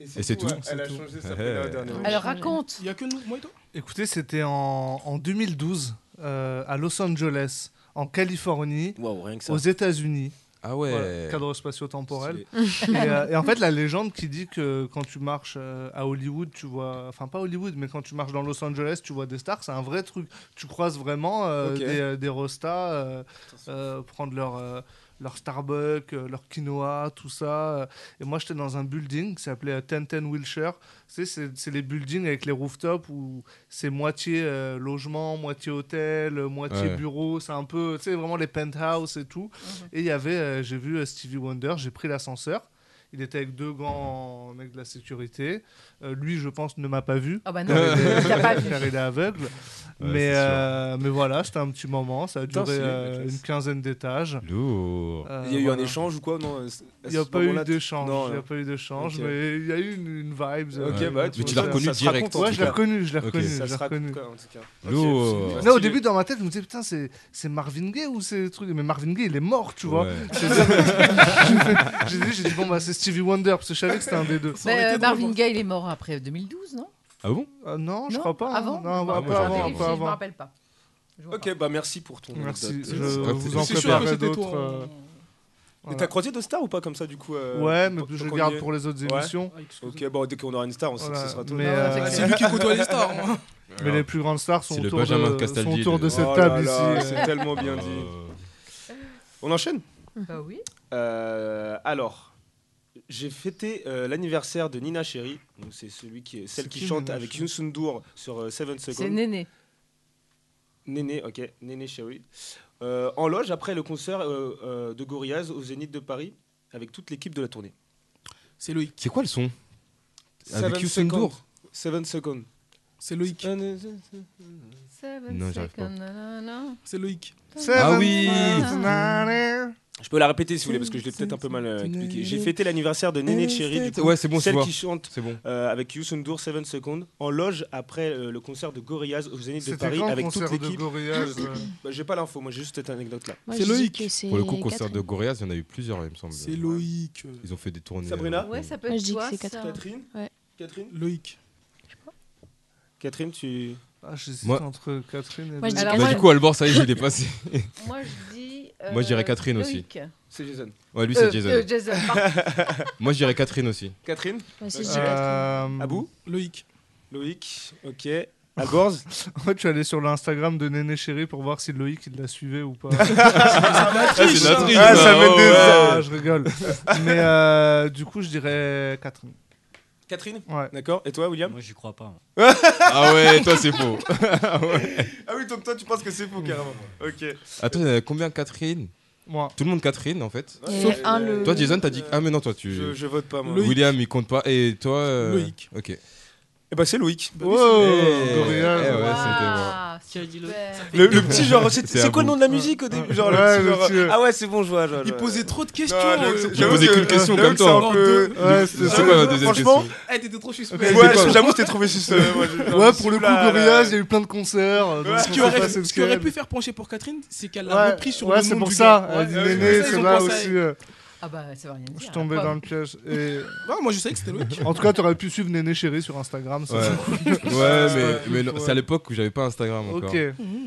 Et c'est tout Elle a changé sa Eh. dernièrement. Alors raconte. Il y a que nous, moi et toi Écoutez, c'était en, en 2012, euh, à Los Angeles, en Californie, Waouh, rien que ça. aux États-Unis. Ah ouais. Voilà, cadre spatio-temporel. Et, euh, et en fait, la légende qui dit que quand tu marches euh, à Hollywood, tu vois, enfin pas Hollywood, mais quand tu marches dans Los Angeles, tu vois des stars, c'est un vrai truc. Tu croises vraiment euh, des, des rostas euh, euh, prendre leur, euh, leur Starbucks, euh, leur quinoa, tout ça. Et moi, j'étais dans un building qui s'appelait euh, 1010 Wilshire. Tu sais, c'est- c'est les buildings avec les rooftops où c'est moitié euh, logement, moitié hôtel, euh, moitié Ouais. bureau. C'est un peu, tu sais, vraiment les penthouse et tout. Et il y avait, euh, j'ai vu euh, Stevie Wonder, j'ai pris l'ascenseur. Il était avec deux grands mecs de la sécurité. Euh, lui, je pense, ne m'a pas vu. Ah bah non, car il est- il l'a pas vu. car il est aveugle. Mais, euh, mais voilà, c'était un petit moment. Ça a Putain, duré euh, une quinzaine d'étages. Lourd. Euh, Il y a eu voilà. un échange ou quoi non Il n'y a pas eu d'échange. Il n'y a pas eu d'échange, mais il y a eu une, une vibe. Ok, bah, Mais tu tu vois, l'as reconnu direct. Ouais, je l'ai reconnu, je l'ai reconnu, Ça je l'ai reconnu. quoi, en tout cas. Lourd. Au début, dans ma tête, je me disais, putain, c'est c'est Marvin Gaye ou c'est truc Mais Marvin Gaye, il est mort, tu vois. J'ai dit- bon, bah, c'est Stevie Wonder, parce que je savais que c'était un des deux. Mais, drôle, Marvin. Gaye, il est mort après 2012, non? Ah bon? Euh, non, je crois pas. Avant? Non, un Bon, peu moi, j'ai avant, peu Je me avant. rappelle pas. Je vois Ok, pas. bah merci pour ton Merci. Je Ouais, vous c'est- en C'est sûr que préparerai c'était d'autres. toi. euh, hein. Et voilà. t'as croisé d'autres stars ou pas comme ça du coup euh, Ouais, mais tant- je tant qu'on garde y est pour les autres Ouais. émissions. Ah, excuse-moi. Ok, bon, dès qu'on aura une star, on sait que Voilà, ce sera toi. mais, Non, euh, c'est lui qui côtoie les stars. hein. mais les plus grandes stars sont C'est le autour, Benjamin de, Castaldi autour de de- cette Oh table là, ici. C'est tellement bien dit. Euh, On enchaîne? Bah oui. Euh, alors, j'ai fêté euh, l'anniversaire de Nina Cherry. Donc c'est celui qui celle C'est qui qui, chante Nina avec Yoon Sundur sur euh, Seven C'est Seconds. Néné. Néné, ok, Néné Cherry. Euh, en loge après le concert euh, euh, de Gorillaz au Zénith de Paris avec toute l'équipe de la tournée. C'est Loïc. C'est quoi le son? Avec Seven. Sundur Seven Seconds. C'est Loïc. Non, j'arrive pas. C'est Loïc. Ah oui Je peux la répéter si vous voulez parce que je l'ai peut-être un peu mal euh, expliqué. J'ai fêté l'anniversaire de Néné Cherry, du coup, Ouais, c'est bon, c'est celle qui chante C'est bon. euh, avec Youssoundour 7 Seconds en loge après euh, le concert de Gorillaz au Zénith de Paris avec toute concert de l'équipe. Gorillaz euh Bah, j'ai pas l'info, moi j'ai juste cette anecdote là. Moi, C'est je Loïc. Pour le coup, concert de Gorillaz, il y en a eu plusieurs, il me semble. C'est Loïc. Ils ont fait des tournées. Sabrina Ouais, ça peut Moi, être je dis que toi, c'est ça. Catherine. Catherine Ouais. Catherine Loïc. Catherine, tu. Ah, j'hésite Moi- entre Catherine et Moi, je Alors, Bah, moi, du coup, Albor, ça y est, il est passé. Moi, je dis. Euh, Moi, je dirais Catherine aussi. Loïc. C'est Jason. Ouais, lui, Euh, c'est Jason. euh, Jason, pardon. Moi, je dirais Catherine aussi. Catherine Moi aussi, je dis. Euh, Abou Loïc. Loïc Ok. Alborz En fait, je suis allé sur l'Instagram de Néné Chéri pour voir si Loïc il la suivait ou pas. Ah, la triche, Ah, ça, ça met des ouais. Ah, je rigole. Mais euh, du coup, je dirais Catherine. Catherine Ouais. D'accord. Et toi, William Moi, j'y crois pas. ah ouais, toi, c'est faux. ah, ouais. Ah oui, donc toi, tu penses que c'est faux, carrément. Ok. Attends, euh, combien Catherine moi. Tout le monde Catherine en fait. Et Sauf un, le- Toi Jason t'as dit ah mais non toi tu Je, vote pas, moi. William il compte pas et toi euh, Loïc. Ok. Eh bah, c'est Loïc. Bah wow. Eh, eh ouais, c'était moi qui a dit le. Le, le petit genre, c'est quoi le nom de la musique au début genre, le petit genre, euh, Ah ouais, c'est bon, je vois. je Il posait trop de questions. euh, Alex, J'ai posé qu'une question comme que c'est toi. Ouais, c'est- quoi la deuxième Franchement, eh, t'étais trop suspect. Ouais, quoi j'avoue, je t'ai trouvé suspect. Ouais, pour le coup, Oula, Gorillaz, il y a eu plein de concerts. Ce qui aurait, pu faire pencher pour Catherine, c'est qu'elle l'a repris sur ouais, le nom c'est pour ça. gars. Ouais, dit Ouais, c'est pour ça, c'est là aussi. Ah bah, ça veut. Je suis tombé dans le piège. Et... Moi je savais que c'était Loïc. En tout cas, t'aurais pu suivre Néné Chéri sur Instagram. Ouais. mais, c'est à l'époque où j'avais pas Instagram encore. Ok.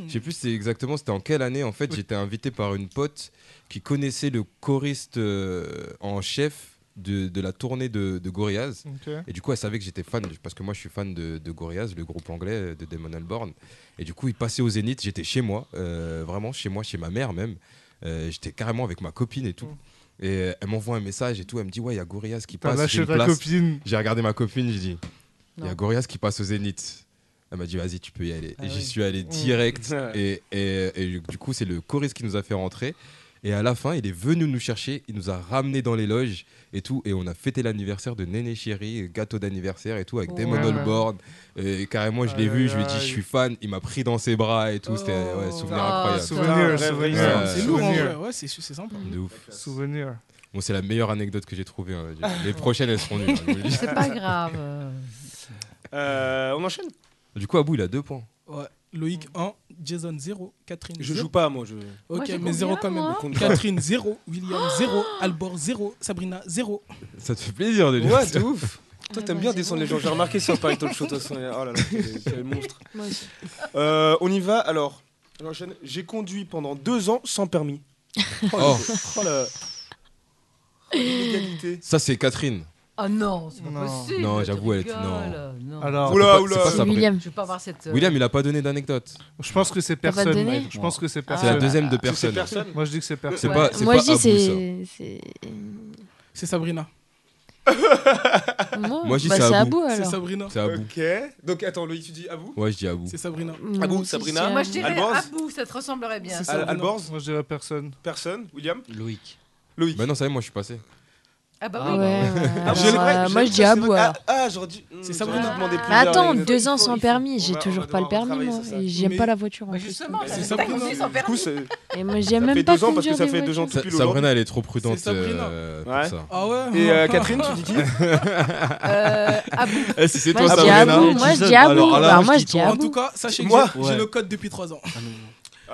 Je sais plus c'est exactement, c'était en quelle année. En fait, j'étais invité par une pote qui connaissait le choriste euh, en chef de, de, la tournée de, de Gorillaz. Okay. Et du coup, elle savait que j'étais fan, parce que moi je suis fan de, de Gorillaz, le groupe anglais de Damon Albarn. Et du coup, il passait au Zénith, j'étais chez moi, euh, vraiment chez moi, chez ma mère même. Euh, j'étais carrément avec ma copine et tout. Mm. Et euh, elle m'envoie un message et tout. Elle me dit Ouais, il y a Gorillaz qui passe. J'ai copine. J'ai regardé ma copine, j'ai dit Il y a Gorillaz qui passe au Zénith. Elle m'a dit Vas-y, tu peux y aller. Et ah j'y suis allé mmh. direct. et, et, et, du coup, c'est le choriste qui nous a fait rentrer. Et à la fin, il est venu nous chercher, il nous a ramené dans les loges et tout. Et on a fêté l'anniversaire de Néné Chéri, gâteau d'anniversaire et tout, avec des monolboards. Et carrément, je l'ai vu, je lui ai dit, je suis fan. Il m'a pris dans ses bras et tout. C'était ouais, oh. souvenir ah, incroyable. Souvenir, souvenir. C'est lourd en vrai. Ouais, c'est sympa. Hein. De ouf. Souvenir. Bon, c'est la meilleure anecdote que j'ai trouvée. Hein. Les prochaines, elles seront nulles. Hein, c'est pas grave. Euh, on enchaîne? Du coup, Abou, il a deux points. Ouais. Loïc 1, Jason 0, Catherine 0. Je joue pas, moi. Je... Ok, mais 0 quand même. Catherine 0, William 0, Albor 0, Sabrina 0. Ça te fait plaisir de lire. Ouais, de ouf. Toi, t'aimes bien descendre les gens. J'ai remarqué sur Paris Talk Show, de. Oh là là, quel monstre. Euh, on y va. Alors, j'ai conduit pendant deux ans sans permis. Oh, oh. oh la... Ça, c'est Catherine. Ah non, c'est pas possible. Non, j'avoue, elle était- Non. Alors, Oula, oula. C'est ça, William. Je vais pas avoir cette. Euh, William, il a pas donné d'anecdote. Je pense que c'est personne. Je pense que c'est ah. la deuxième de ah, personne. Moi, je dis que c'est personne. C'est pas- Moi, je dis Abou, c'est- c'est. Sabrina. Moi, je dis bah, c'est c'est Abou. Abou, C'est. Sabrina. C'est Abou. Ok. Donc attends, Loïc, tu dis à vous Ouais, je dis Abou. C'est Sabrina. Mmh, ah bon, Sabrina Moi, je dirais Abou, ça te ressemblerait bien. C'est Alborz Moi, je dirais personne. Personne William Loïc. Loïc. Bah non, ça y est, moi je suis passé. Ah bah. Ouais, ah, ah, moi euh, je dis à Ah, aujourd'hui. Hmm, c'est vous attends, deux ans sans permis, j'ai toujours pas le permis moi. J'aime pas la voiture. Justement, C'est Sabrina. Et moi j'aime fait même pas deux ans parce que ça fait deux ans. Sabrina, elle est trop prudente euh, ah Et euh, Catherine, tu dis qui Moi je dis à bah, moi je dis à En tout cas, sachez que j'ai le code depuis trois ans.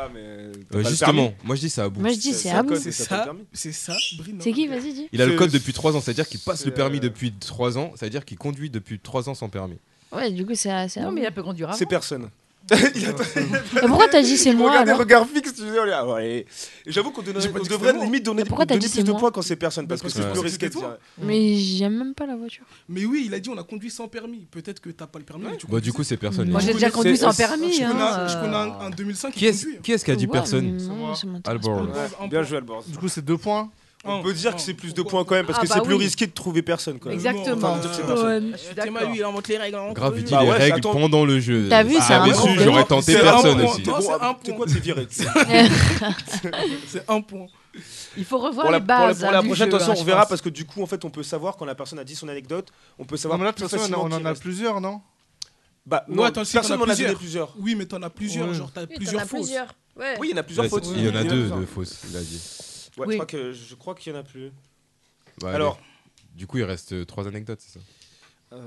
Ah, mais. Euh, justement, moi je dis ça à bout. Moi je dis c'est à bout. C'est ça, c'est ça, Bruno. C'est qui Vas-y, dis. Il a le code depuis 3 ans, c'est-à-dire qu'il passe le permis depuis 3 ans, c'est-à-dire qu'il conduit depuis 3 ans sans permis. Ouais, du coup, c'est à Non, mais il a peut conduire avant. C'est personne. Pourquoi t'as dit c'est moi Regardez, alors regard fixe, tu sais, on. Oh oh, j'avoue qu'on devrait limite donner, pourquoi plus de points quand c'est personne, parce que c'est plus risqué. Mais j'aime même pas la voiture. Mais oui, il a dit on a conduit sans permis. Peut-être que t'as pas le permis. Bah, du coup, c'est personne. Moi, j'ai déjà conduit sans permis. je connais un hein, 2005 euh. hein. qui est-ce qui, a dit personne Albor. Bien joué, Albor. Du coup, c'est deux points. On peut dire que c'est plus de points quand même parce ah que c'est bah plus risqué de trouver personne. Quand même. Exactement. Théma, ah, lui, il invente les règles. Hein. Grave, il dit ah les règles pendant le jeu. T'as vu, c'est un su, j'aurais tenté personne aussi. C'est quoi, c'est direct C'est un point. Il faut revoir les bases. Pour la, pour hein, la façon, hein, on verra parce que du coup, en fait, on peut savoir quand la personne a dit son anecdote, on peut savoir. Là, de façon, on en a plusieurs, non Bah, non, personne n'en a, plusieurs. Oui, mais t'en as plusieurs, genre t'as plusieurs fausses. Oui, il y en a plusieurs fausses. Il y en a deux de fausses, il a dit. Je crois que je crois qu'il y en a plus. Bah, Alors, du coup, il reste euh, trois anecdotes, c'est ça euh.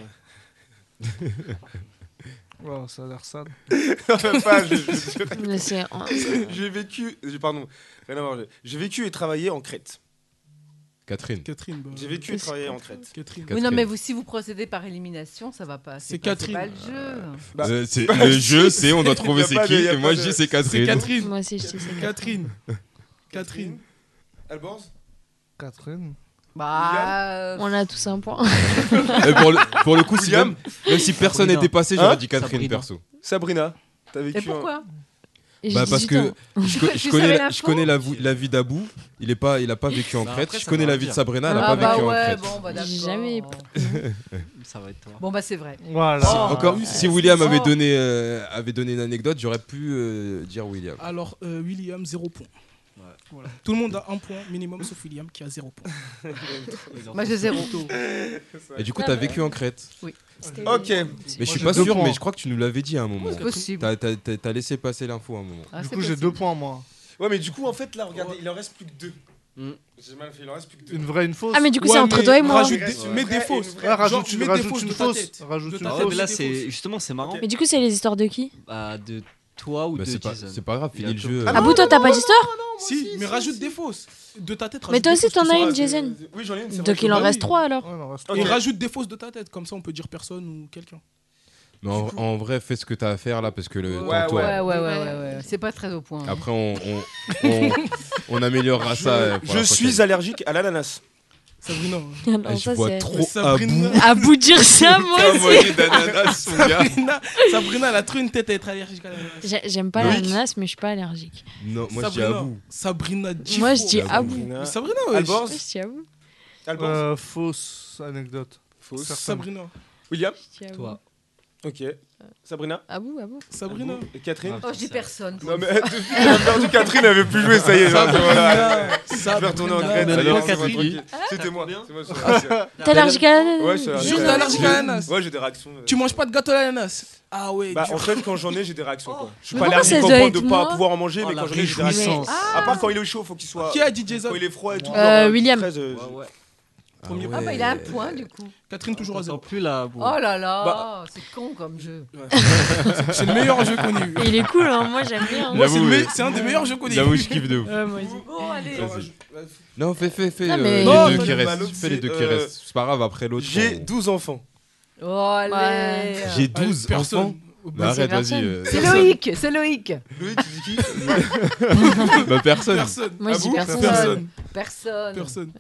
oh, ça a l'air sale. non, pas. Je, je, j'ai vécu. Pardon, rien à voir. J'ai vécu et travaillé en Crète. Catherine. Catherine bah, j'ai vécu et travaillé en Crète. Catherine. Non, mais vous, si vous procédez par élimination, ça va pas. C'est Catherine. Pas le jeu. Euh, bah, bah, le jeu, c'est on doit trouver c'est qui. Moi, je dis c'est Catherine. Catherine. Moi aussi, je dis c'est Catherine. Catherine. Catherine. Alborz Catherine bah, euh, on a tous un point. Pour, le, pour, le, coup, si même, si personne n'était passé, j'aurais hein dit Catherine perso. Sabrina, t'as vécu. Et pourquoi bah parce que je, connais la, je, connais, la, vie d'Abou, il est pas pas bah, vécu en Crète. Je connais la vie de Sabrina, elle ah pas bah vécu ouais, en Crète. Bon, bah jamais. ça va être toi. Bon bah c'est vrai. Voilà. Oh, Encore si William avait donné euh, avait donné une anecdote, j'aurais pu euh, dire William. Alors William 0 points. Voilà. Tout le monde a un point minimum, sauf William qui a zéro point. Moi, j'ai zéro. Et du coup, t'as vécu en Crète Oui. Ok. Mais je suis pas sûr, points. mais je crois que tu nous l'avais dit à un moment. C'est possible. T'as- laissé passer l'info à un moment. Ah, Du coup, j'ai deux points, moi. Ouais, mais du coup, en fait, là, regardez, il en reste plus que deux. Mm. J'ai mal fait, il en reste plus que deux. Une vraie, une fausse. Ah, mais du coup, Ouais, c'est entre toi et moi. Rajoute des, Ouais. mets des fausses. une Ouais, Genre, rajoute, tu mets des rajoute fausses une fausse. Rajoute une Ah ouais, mais là, c'est justement, c'est marrant. Mais du coup, c'est les histoires de qui? Bah, de toi ou Bah, de c'est pas, Jason. c'est pas grave, finis le jeu. Ah Ah, bout, toi, t'as pas d'histoire Si, mais rajoute des fausses. De ta tête, Mais toi aussi, t'en as une, Jason. Oui, j'en ai une. Donc, il en reste trois alors. Non, Et rajoute des fausses de ta tête, comme ça on peut dire personne ou quelqu'un. Mais en, en vrai, fais ce que t'as à faire là parce que le Ouais. Ouais, ouais, ouais, ouais, ouais. C'est pas très au point. Après, on, on, on, on améliorera ça. euh, Je la suis prochaine. allergique à l'ananas. Sabrina. Non, Eh, Je ça, vois c'est- trop à Sabrina. bout. À bout de dire ça, moi aussi. Sabrina, Sabrina, elle a trop une tête à être allergique à l'ananas. J'ai- J'aime pas l'ananas, mais je suis pas allergique. Non, moi je dis à Sabrina, bout. Sabrina, Moi, je dis Ah à bout. Sabrina, ouais. Albors Je dis à bout. Euh, fausse anecdote. Fausse. Sabrina. William. Toi. Ok. Sabrina À bout, à bout. Sabrina. Et Catherine Oh, je dis personne. Non, mais depuis qu'elle a perdu Catherine, elle veut plus jouer, ça y est. genre, voilà. Je vais retourner en Grèce. Allez, Alors, c'est moi, tranquille. C'était moi. C'est moi, c'est moi. T'es allergique à l'ananas Ouais, je suis allergique Juste à t'es allergique à l'ananas. Ouais, j'ai des réactions. euh. Tu manges pas de gâteau à l'ananas Ah ouais. Bah, en fait, quand j'en ai, j'ai des réactions. Quoi. Je suis Mais pas pourquoi allergique ça au doit point être de pas moi pouvoir en manger, Oh, mais quand j'en ai, j'ai des réactions. À part quand il est chaud, faut qu'il soit. Qui a dit Jason Quand il est froid et tout. Euh, genre, William. très, euh, Ouais, ouais. Premier Ah bah il a un point du coup. Catherine toujours à zéro. plus là. bon. Oh là là, Bah. c'est con comme jeu. C'est le meilleur jeu qu'on ait eu. Et Il est cool, hein. moi j'aime bien. Moi, c'est J'avoue, le me- ouais. c'est un des meilleurs jeux qu'on ait J'avoue, eu. je kiffe de ouf. Ouais, moi aussi. Bon allez. Vas-y. Non, fais, fais, fais Non, euh, mais- les Non, deux toi, qui le restent. Fais les c'est, deux qui euh, restent. C'est pas grave, après l'autre. J'ai on- 12 enfants. Oh allez. J'ai 12 Personne. enfants. Bah, c'est arrête, vas-y. personne. euh, C'est Loïc, c'est Loïc. Louis, tu dis qui? Bah, personne. Personne. Moi je dis vous personne. Personne. Personne. Personne.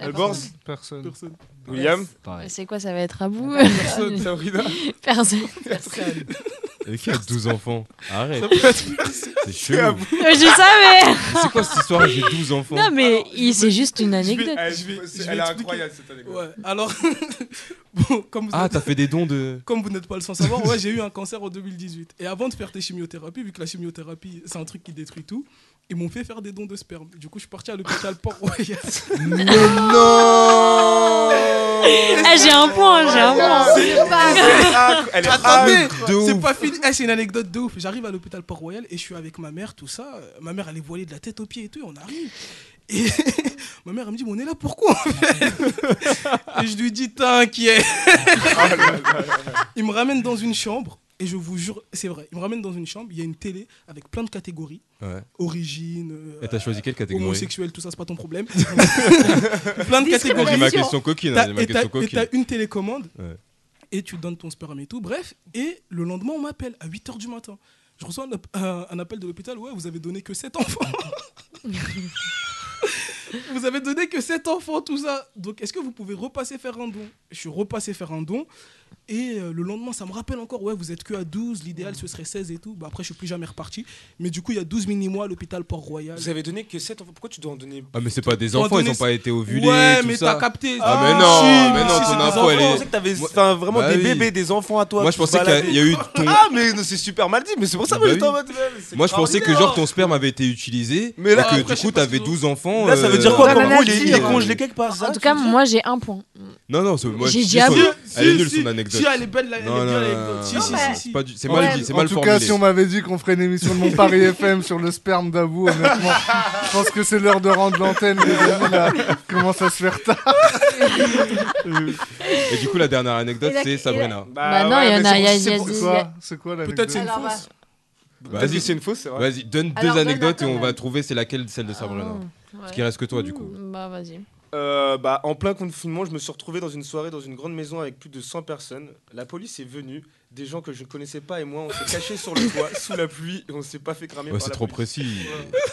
Personne. Personne. William. C'est quoi, ça va être à bout Personne. Sabrina Personne. Personne. Et qui a 12 enfants Arrête. C'est chelou. Je savais C'est quoi cette histoire J'ai 12 enfants. Non, mais c'est juste une anecdote. Elle Je vais- c'est- je vais elle est incroyable cette anecdote. Ouais. Alors, bon, comme vous Ah, t'as fait des dons de. comme vous n'êtes pas le sans savoir, ouais, j'ai eu un cancer en 2018. Et avant de faire tes chimiothérapies, vu que la chimiothérapie, c'est un truc qui détruit tout, ils m'ont fait faire des dons de sperme. Du coup, je suis parti à l'hôpital Port-Royal. Mais non Ah, j'ai un point, j'ai un point. Attendez, c'est pas fini. Eh, c'est une anecdote de ouf. J'arrive à l'hôpital Port-Royal et je suis avec ma mère, tout ça. Ma mère, elle est voilée de la tête aux pieds et tout. Et on arrive. Et ma mère, elle me dit, mais on est là pourquoi en fait? Et je lui dis, t'inquiète. Il me ramène dans une chambre. Et je vous jure, c'est vrai, il me ramène dans une chambre, il y a une télé avec plein de catégories. Ouais. Origine, euh, Et t'as choisi quelle catégorie? homosexuel, tout ça, c'est pas ton problème. plein de catégories. C'est ma question coquine. Hein, ma et t'as et une télécommande Ouais. et tu donnes ton sperme et tout. Bref, et le lendemain, on m'appelle à 8h du matin. Je reçois un- un appel de l'hôpital. Ouais, vous avez donné que 7 enfants. vous avez donné que 7 enfants, tout ça. Donc, est-ce que vous pouvez repasser faire un don? Je suis repassé faire un don. Et euh, le lendemain, ça me rappelle encore, ouais, vous êtes que à 12, l'idéal ce serait 16 et tout. Bah, après, je suis plus jamais reparti. Mais du coup, il y a 12 mini-mois à l'hôpital Port-Royal. Vous avez donné que 7 enfants. Pourquoi tu dois en donner Ah, mais c'est pas des enfants, ils ont pas été ovulés. Ouais, tout mais ça. t'as capté. Ah, mais non, Si, mais non, si, ton c'est des info, enfants. elle Je est. pensais que t'avais enfin, vraiment Bah des oui. bébés, des enfants à toi. Moi, je pensais qu'il y a- y eu ton. Ah, mais c'est super mal dit, mais c'est pour ça Bah que j'étais oui. en mode. Moi, je pensais que genre ton sperme avait été utilisé. Mais là- et que du je coup, sais t'avais si- 12 enfants. Là, ça veut euh, dire quoi? La gros, il est- congelé quelque part. En tout cas, moi j'ai un point. Non, non, c'est- moi, J'ai je dit dis à son- vous. Elle est nulle son anecdote. Si, elle est belle, elle est bien l'anecdote. Si, si, si, si. C'est pas du- c'est mal dit, c'est en mal tout formulé. cas, si on m'avait dit qu'on ferait une émission de mon Paris FM sur le sperme d'Abou, honnêtement, je pense que c'est l'heure de rendre l'antenne. les amis, là. Comment ça se fait tard Et du coup, la dernière anecdote, c'est Sabrina. Bah non, il y en a- c'est quoi l'anecdote Peut-être c'est une fausse. Vas-y, c'est une fausse, c'est vrai. vas-y, donne deux anecdotes et on va trouver c'est laquelle celle de Sabrina. Ah, Parce ouais. qu'il reste que toi, du coup. Bah vas-y. Euh, bah, en plein confinement, je me suis retrouvé dans une soirée dans une grande maison avec plus de 100 personnes. La police est venue, des gens que je ne connaissais pas et moi, on s'est cachés sur le toit sous la pluie et on s'est pas fait cramer Ouais, par c'est la trop police. précis.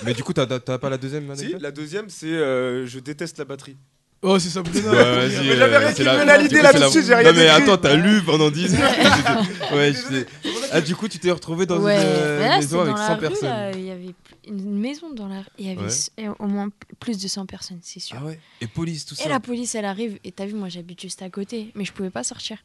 Mais du coup, t'as t'as pas la deuxième Si, la deuxième, c'est euh, je déteste la batterie. Oh, c'est. Ouais, vas-y. Mais j'avais euh, rien c'est dit, la- mais la du l'idée, coup, là, c'est tout la- de suite, j'ai rien Non, mais écrit. attends, t'as lu pendant 10 minutes. Ouais, je sais. Ah, du coup, tu t'es retrouvé dans ouais. une euh, là, maison avec dans 100 la rue, personnes. il y avait une maison dans la rue. Il y avait Ouais. au moins plus de 100 personnes, c'est sûr. Ah ouais Et police, tout ça. Et la police, elle arrive. Et t'as vu, moi, j'habite juste à côté. Mais je pouvais pas sortir.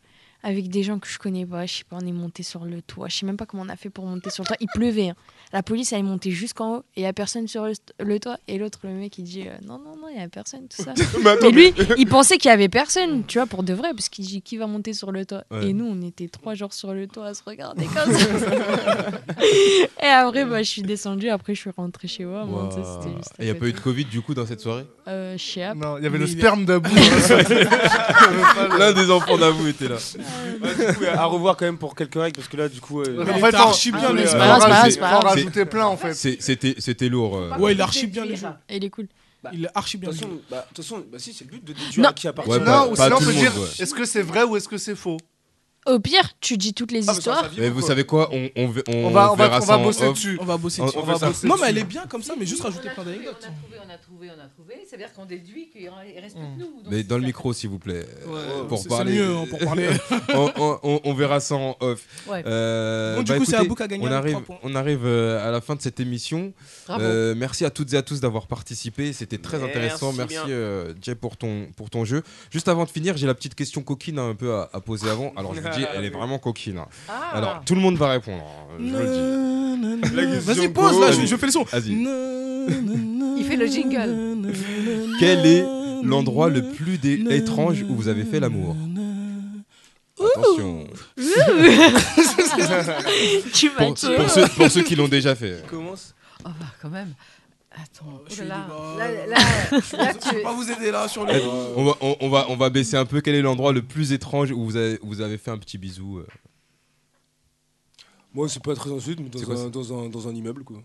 avec des gens que je connais pas. Je sais pas, on est monté sur le toit. Je sais même pas comment on a fait pour monter sur le toit. Il pleuvait. hein. La police, elle est montée jusqu'en haut et il y a personne sur le, le toit. Et l'autre, le mec, il dit euh, non, non, non, il y a personne, tout ça. Mais attends, mais lui, mais- il pensait qu'il y avait personne, tu vois, pour de vrai, parce qu'il dit qui va monter sur le toit? Ouais. Et nous, on était trois jours sur le toit à se regarder comme ça. et après, bah, je suis descendue. Après, je suis rentrée chez moi. Juste Et il n'y a pas eu de Covid du coup dans cette soirée? Euh, Chiap. Non, il y avait Mais le sperme d'Abou. L'un des enfants d'Abou était là. Ouais, du coup, à revoir quand même pour quelques règles parce que là, du coup. euh, en fait, archi bien, C'est pas grave, c'est pas grave, on grave. rajoutait plein en fait. C'était c'était lourd. euh. Ouais, il a archi bien le jeu. Et il est cool. Il est archi De bien toute le façon, bah, de toute façon, bah, si, c'est le but de déduire Non. à qui appartient. Ouais, Non, pas- ou pas sinon on tout peut le dire ouais. est-ce que c'est vrai ou est-ce que c'est faux? Au pire, tu dis toutes les Ah, mais ça, histoires. ça vit, Mais ou vous savez quoi on, on, ve- on, On va, on va, verra on ça va en bosser off. dessus. On va bosser On- dessus. on va fait ça. bosser Non, mais elle est bien comme ça, mais juste rajouter plein On d'anecdotes. a trouvé, on a trouvé, on a trouvé. Ça veut dire qu'on déduit qu'il reste plus que nous. Donc Mais dans le micro, s'il vous plaît, euh, Ouais, pour c'est- parler. C'est mieux hein, pour parler. on, on- on- on verra ça en off. Ouais. Euh, Bon, du bah, coup, c'est écoutez, Abou qui a gagné on avec arrive, trois points. on arrive euh, à la fin de cette émission. Bravo. Euh, merci à toutes et à tous d'avoir participé. C'était très Merci intéressant. Merci bien. euh, Jay pour ton, pour ton jeu. Juste avant de finir, j'ai la petite question coquine hein, un peu à, à poser avant. Alors je vous dis, elle est vraiment coquine. hein. Ah. Alors tout le monde va répondre. hein, Je le dis. Vas-y, question pose là, je, je fais le son. Vas-y. Il fait le jingle. Quel est l'endroit le plus dé- étrange où vous avez fait l'amour Attention. tu vas Pour, tuer. pour ceux, pour ceux qui l'ont déjà fait. Commence. Oh, bah, quand même. Attends. je oh suis là libre. là. Là, là, Je peux pas vous aider là sur Eh, le. On va, on, on va, on va baisser un peu. Quel est l'endroit le plus étrange où vous avez, vous avez fait un petit bisou euh Moi, c'est pas très ensuite, mais quoi, dans un, dans, un, dans un immeuble, quoi.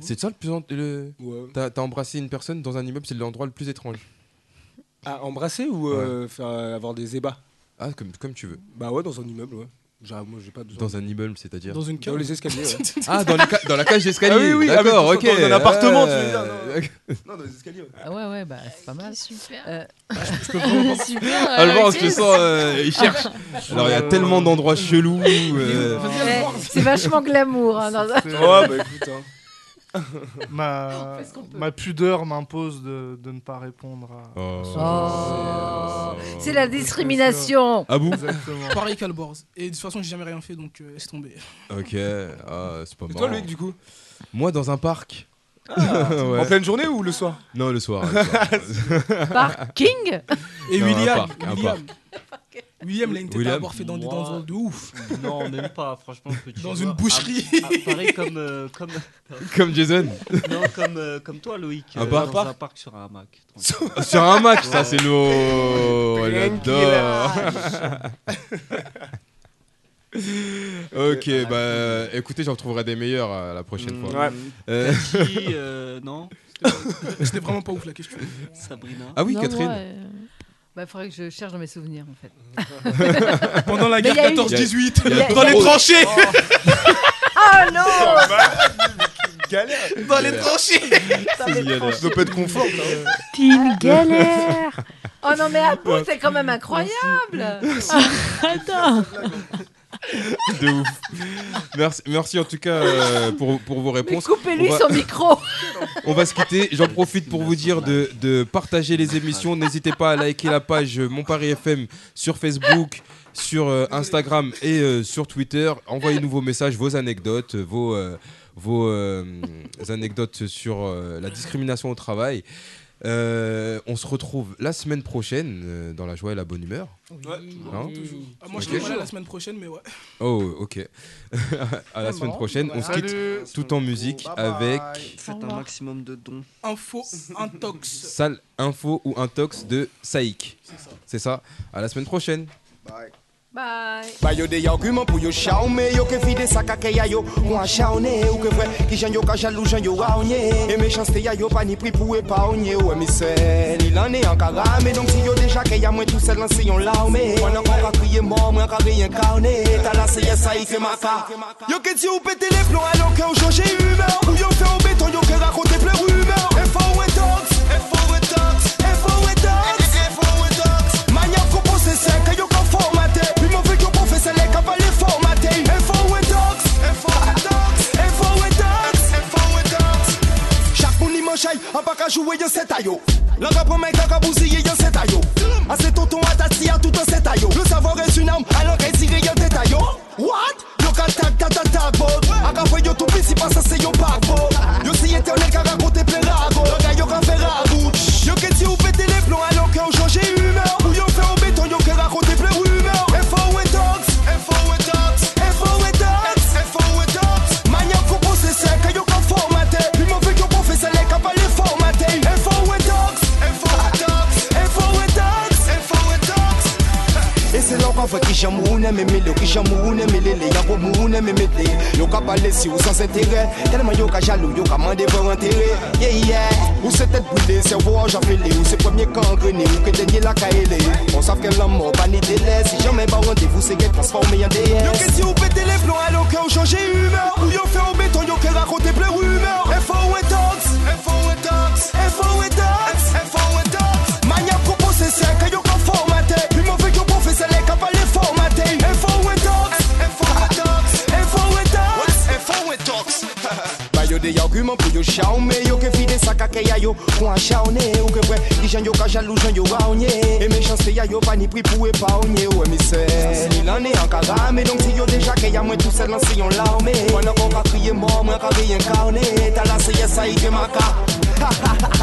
C'est ça le plus. en- Le... Ouais. T'as t'as embrassé une personne dans un immeuble, c'est l'endroit le plus étrange. Ah, embrasser ou euh, faire euh, avoir des ébats? Ah, comme, comme tu veux. Bah ouais, dans un immeuble, ouais. Genre, moi, j'ai pas besoin. Dans un immeuble, c'est-à-dire. Dans une Dans cave. les escaliers, ouais. Ah, dans, les ca- dans la cage d'escalier. Ah oui, oui, D'accord, avec- ok. dans un appartement, tu veux dire, non. Non, dans les escaliers, ouais. Ah ouais, ouais, bah, c'est pas mal. Super. Euh, Super. Alban, je te sens, euh, il cherche. Alors, il y a tellement d'endroits chelous. euh, eh, c'est vachement glamour. hein, dans un- C'est- Ouais, bah écoute, hein. ma, ce ma pudeur m'impose de, de ne pas répondre à. Oh. Oh, c'est la discrimination. Ah bon Exactement. Pareil qu'Alborz. Et de toute façon, j'ai jamais rien fait, donc euh, laisse tomber. Ok, ah, c'est pas Et marrant. toi, Loïc, du coup? Moi, dans un parc. En Ouais. pleine journée ou le soir? Non, le soir. le soir. Parking Et Non, un William, un William. William, il a une tête William à avoir fait dans des Moi- de ouf. Non, même pas, franchement. Dans une boucherie. Ah, ah, pareil comme, euh, comme, Comme Jason. non, comme, euh, comme toi, Loïc. Un euh, dans un parc sur un hamac. Sur un match, ça c'est lourd. J'adore. Ok, bah écoutez, j'en trouverai des meilleurs euh, la prochaine fois. Ouais. Euh, Cathy, euh, non C'était vraiment pas ouf la question. Sabrina. Ah oui, Non, Catherine. moi, euh, Bah, il faudrait que je cherche dans mes souvenirs, en fait. Pendant la il guerre a eu- 14-18, Il y a- dans les Oh. tranchées Oh non Galère Dans les tranchées. Ça doit pas être confort. Team galère. Oh non, mais à bout, c'est quand même incroyable Attends. De ouf. Merci, merci en tout cas euh, pour, pour vos réponses. coupez-lui va- son micro On va se quitter. J'en profite pour vous dire de, de partager les émissions. N'hésitez pas à liker la page Mon Paris FM sur Facebook, sur euh, Instagram et euh, sur Twitter. Envoyez-nous vos messages, vos anecdotes, vos, euh, vos anecdotes sur la discrimination au travail. Euh, on se retrouve la semaine prochaine euh, dans la joie et la bonne humeur. Ouais. Hein Ah, Moi, je Ok. serai pas là la semaine prochaine, mais ouais. Oh, ok. à la Bon, semaine prochaine. On se quitte Salut. tout en musique Bye bye. avec Faites un maximum de dons. Info, intox. Sale Info ou Intox de Saïk. C'est ça. À la semaine prochaine. Bye Ba yo de argument pour yo chaume Yo ke fide saka ke ya yo. Ou an chaune Ou ke vre Ki jan yo ka jalou jan yo wawnye E méchanceté ya yo pa ni pri pou e pa onye Ou mi sel Il an e an ka rame Donc si yo deja ke ya mwen tout sel lan se yon laume Mwen an kon ka kriye mor Mwen ka reinkarne Ta la se ye sa i ke maka Yo ke di ou pete les plombs Alors ke ou chanje humeur. Ou yo fe ou beton Yo ke raconte ple chay An pa ka jouwe yo set a yo L'anka prend mec à bousiller ayo Assez tonton à tout un c'est ayo Le savoir est une arme alors tire yon détail yo What? Yo ka tak tak tak tak bo Aka fwe yo tout pisi pas ça c'est yon par chamoune mais le qui chamoune mais les les y'a moune mais mais Yo ka parler si ou sans intérêt Tellement jaloux yo ka mandé pour Yeah yeah. Ou c'est tête brûlée cerveau en j'enfilé Ou c'est premier gangrené ou que dernier la caélé. On savent que l'homme pas ni délai. Si jamais pas rendez-vous c'est qu'elle transformé en DS si ou pété les plombs alors que ou changé humeur. Ou yo fait au béton yo que raconter plein rumeur arguments pour yo chaume Yo que fide sa kake ya yo. Kon a Ou que vrai Di jan yo ka jalou yo raonye Et méchanceté ya yo pas ni pris pour épargner Ouais mais c'est. Il en est en carame Donc si yo déjà que ya tout seul dans sillon l'armée Moi n'a pas crier mort Moi ka rien incarné T'as la